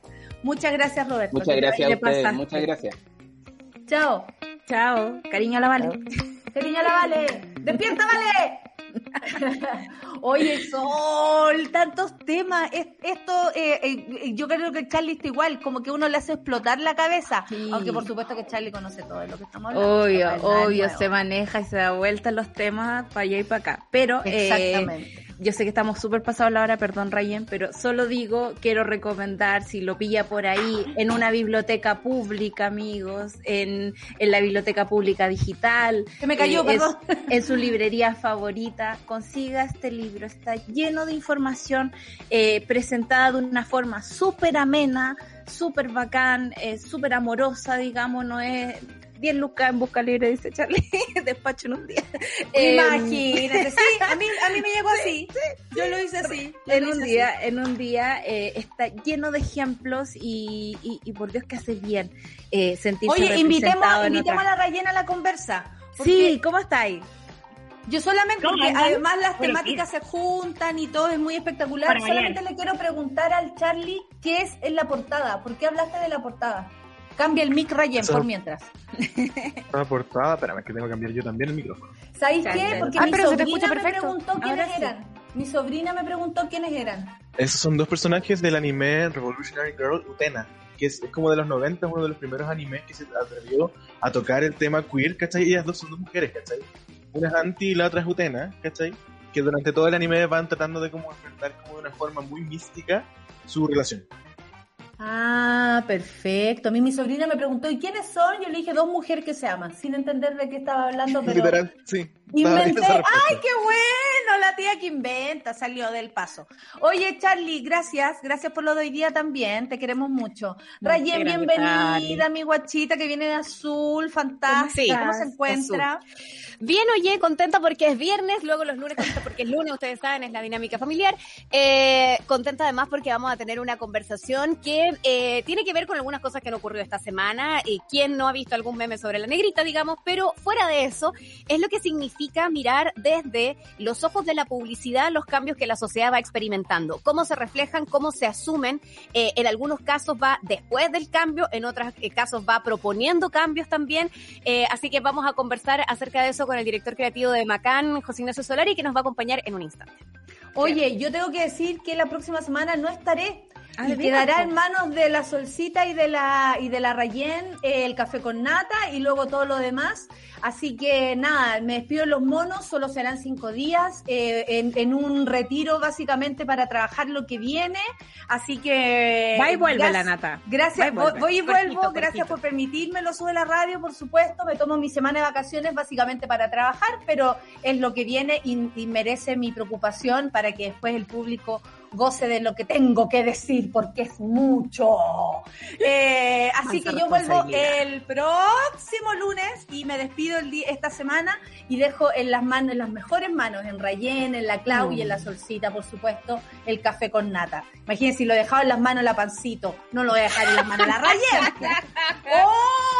Speaker 3: Muchas gracias, Roberto.
Speaker 6: Muchas gracias a ustedes, muchas gracias.
Speaker 3: Chao.
Speaker 1: Chao. Cariño a la Vale.
Speaker 3: Cariño a la Vale. ¡Despierta, Vale! Oye, Sol, tantos temas. Es- Esto, eh, eh, yo creo que Charlie está igual, como que uno le hace explotar la cabeza.
Speaker 1: Sí.
Speaker 3: Aunque por supuesto que Charlie conoce todo de lo que estamos hablando.
Speaker 1: Obvio, obvio, se maneja y se da vuelta los temas para allá y para acá. Pero eh,
Speaker 3: Exactamente.
Speaker 1: Yo sé que estamos súper pasados la hora, perdón Rayen, pero solo digo, quiero recomendar, si lo pilla por ahí, en una biblioteca pública, amigos, en, en la biblioteca pública digital.
Speaker 3: Se me cayó,
Speaker 1: eh,
Speaker 3: perdón.
Speaker 1: es- en su librería favorita, consiga este libro, está lleno de información eh, presentada de una forma súper amena, súper bacán, eh, súper amorosa, digamos, no es 10 lucas en busca libre, dice Charlie, despacho en un día. Em,
Speaker 3: Imagínate, sí, a mí, a mí me llegó así. Yo lo hice así. yo
Speaker 1: en
Speaker 3: lo
Speaker 1: un
Speaker 3: hice
Speaker 1: día,
Speaker 3: así.
Speaker 1: en un día eh, está lleno de ejemplos y, y, y por Dios que hace bien eh, sentirse
Speaker 3: Oye, invitemos, invitemos a la Rayena a la conversa.
Speaker 1: Sí, ¿cómo estáis?
Speaker 3: Yo solamente,
Speaker 8: ¿Cómo
Speaker 3: porque además las temáticas se juntan y todo es muy espectacular.
Speaker 8: Para
Speaker 3: solamente le quiero preguntar al Charlie qué es en la portada. ¿Por qué hablaste de la portada? Cambia el mic Rayen
Speaker 7: Eso-
Speaker 3: por mientras.
Speaker 7: Estaba portada, espérame, que tengo que cambiar yo también el micrófono.
Speaker 3: ¿Sabéis qué? Porque
Speaker 8: Ah,
Speaker 3: mi
Speaker 8: pero te
Speaker 3: sobrina me
Speaker 8: perfecto.
Speaker 3: preguntó quiénes
Speaker 1: Ahora sí.
Speaker 3: eran. Mi sobrina me preguntó quiénes eran.
Speaker 7: Esos son dos personajes del anime Revolutionary Girl Utena, que es, es como de los 90, uno de los primeros animes que se atrevió a tocar el tema queer, ¿cachai? Ellas dos son dos mujeres, ¿cachai? Una es Anti y la otra es Utena, ¿cachai? Que durante todo el anime van tratando de como enfrentar como de una forma muy mística su relación.
Speaker 3: Ah, perfecto. A mí mi sobrina me preguntó, ¿y quiénes son? Yo le dije, dos mujeres que se aman, sin entender de qué estaba hablando, pero...
Speaker 7: Literal, sí.
Speaker 3: Inventé. ¡Ay, qué bueno! La tía que inventa salió del paso. Oye, Charlie, gracias. Gracias por lo de hoy día también. Te queremos mucho.
Speaker 1: No,
Speaker 3: Rayen,
Speaker 1: grande,
Speaker 3: bienvenida, mi guachita que viene de azul. Fantástica.
Speaker 8: Sí,
Speaker 3: ¿Cómo se encuentra?
Speaker 8: Bien, oye, contenta porque es viernes, luego los lunes contenta porque es lunes, ustedes saben, es la dinámica familiar. Eh, contenta además porque vamos a tener una conversación que eh, tiene que ver con algunas cosas que han ocurrido esta semana y quién no ha visto algún meme sobre la negrita, digamos, pero fuera de eso, es lo que significa mirar desde los ojos de la publicidad los cambios que la sociedad va experimentando, cómo se reflejan, cómo se asumen, eh, en algunos casos va después del cambio, en otros eh, casos va proponiendo cambios también, eh, así que vamos a conversar acerca de eso con el director creativo de Macán, José Ignacio Solari, que nos va a acompañar en un instante.
Speaker 3: Oye, yo tengo que decir que la próxima semana no estaré.
Speaker 1: Ah,
Speaker 3: y
Speaker 1: ¿de veras,
Speaker 3: quedará en manos de la Solcita y de la y de la Rayen eh, el café con nata y luego todo lo demás. Así que nada, me despido de los monos, solo serán cinco días eh, en, en un retiro básicamente para trabajar lo que viene. Así que
Speaker 1: Va y vuelve
Speaker 3: gracias-
Speaker 1: la nata.
Speaker 3: Gracias, voy, y vuelvo, gracias por permitírmelo, sube la radio, por supuesto, me tomo mi semana de vacaciones básicamente para trabajar, pero es lo que viene y, y merece mi preocupación para que después el público goce de lo que tengo que decir porque es mucho. Eh, así que yo vuelvo el próximo lunes y me despido el día, esta semana y dejo en las manos, en las mejores manos, en Rayen, en la Clau y en la Solcita, por supuesto, el café con nata. Imagínense si lo dejaba en las manos la Pancito, no lo voy a dejar en las manos la Rayen.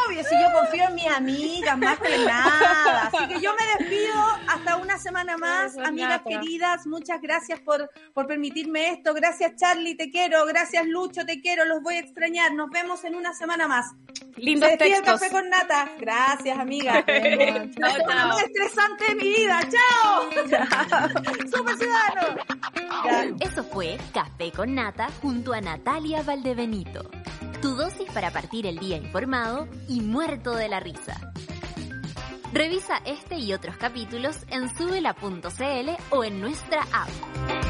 Speaker 3: Obvio, si yo confío en mis amigas más que nada. Así que yo me despido hasta una semana más, amigas
Speaker 8: Nata.
Speaker 3: queridas. Muchas gracias por, por permitirme esto. Gracias, Charlie, te quiero. Gracias, Lucho, te quiero. Los voy a extrañar. Nos vemos en una semana más.
Speaker 8: Lindos
Speaker 3: Se el
Speaker 8: textos.
Speaker 3: café con nata. Gracias, amiga. La semana más estresante de mi vida. ¡Chao! ¡Super ciudadano!
Speaker 2: Eso fue Café con Nata junto a Natalia Valdebenito. Tu dosis para partir el día informado y muerto de la risa. Revisa este y otros capítulos en subela.cl o en nuestra app.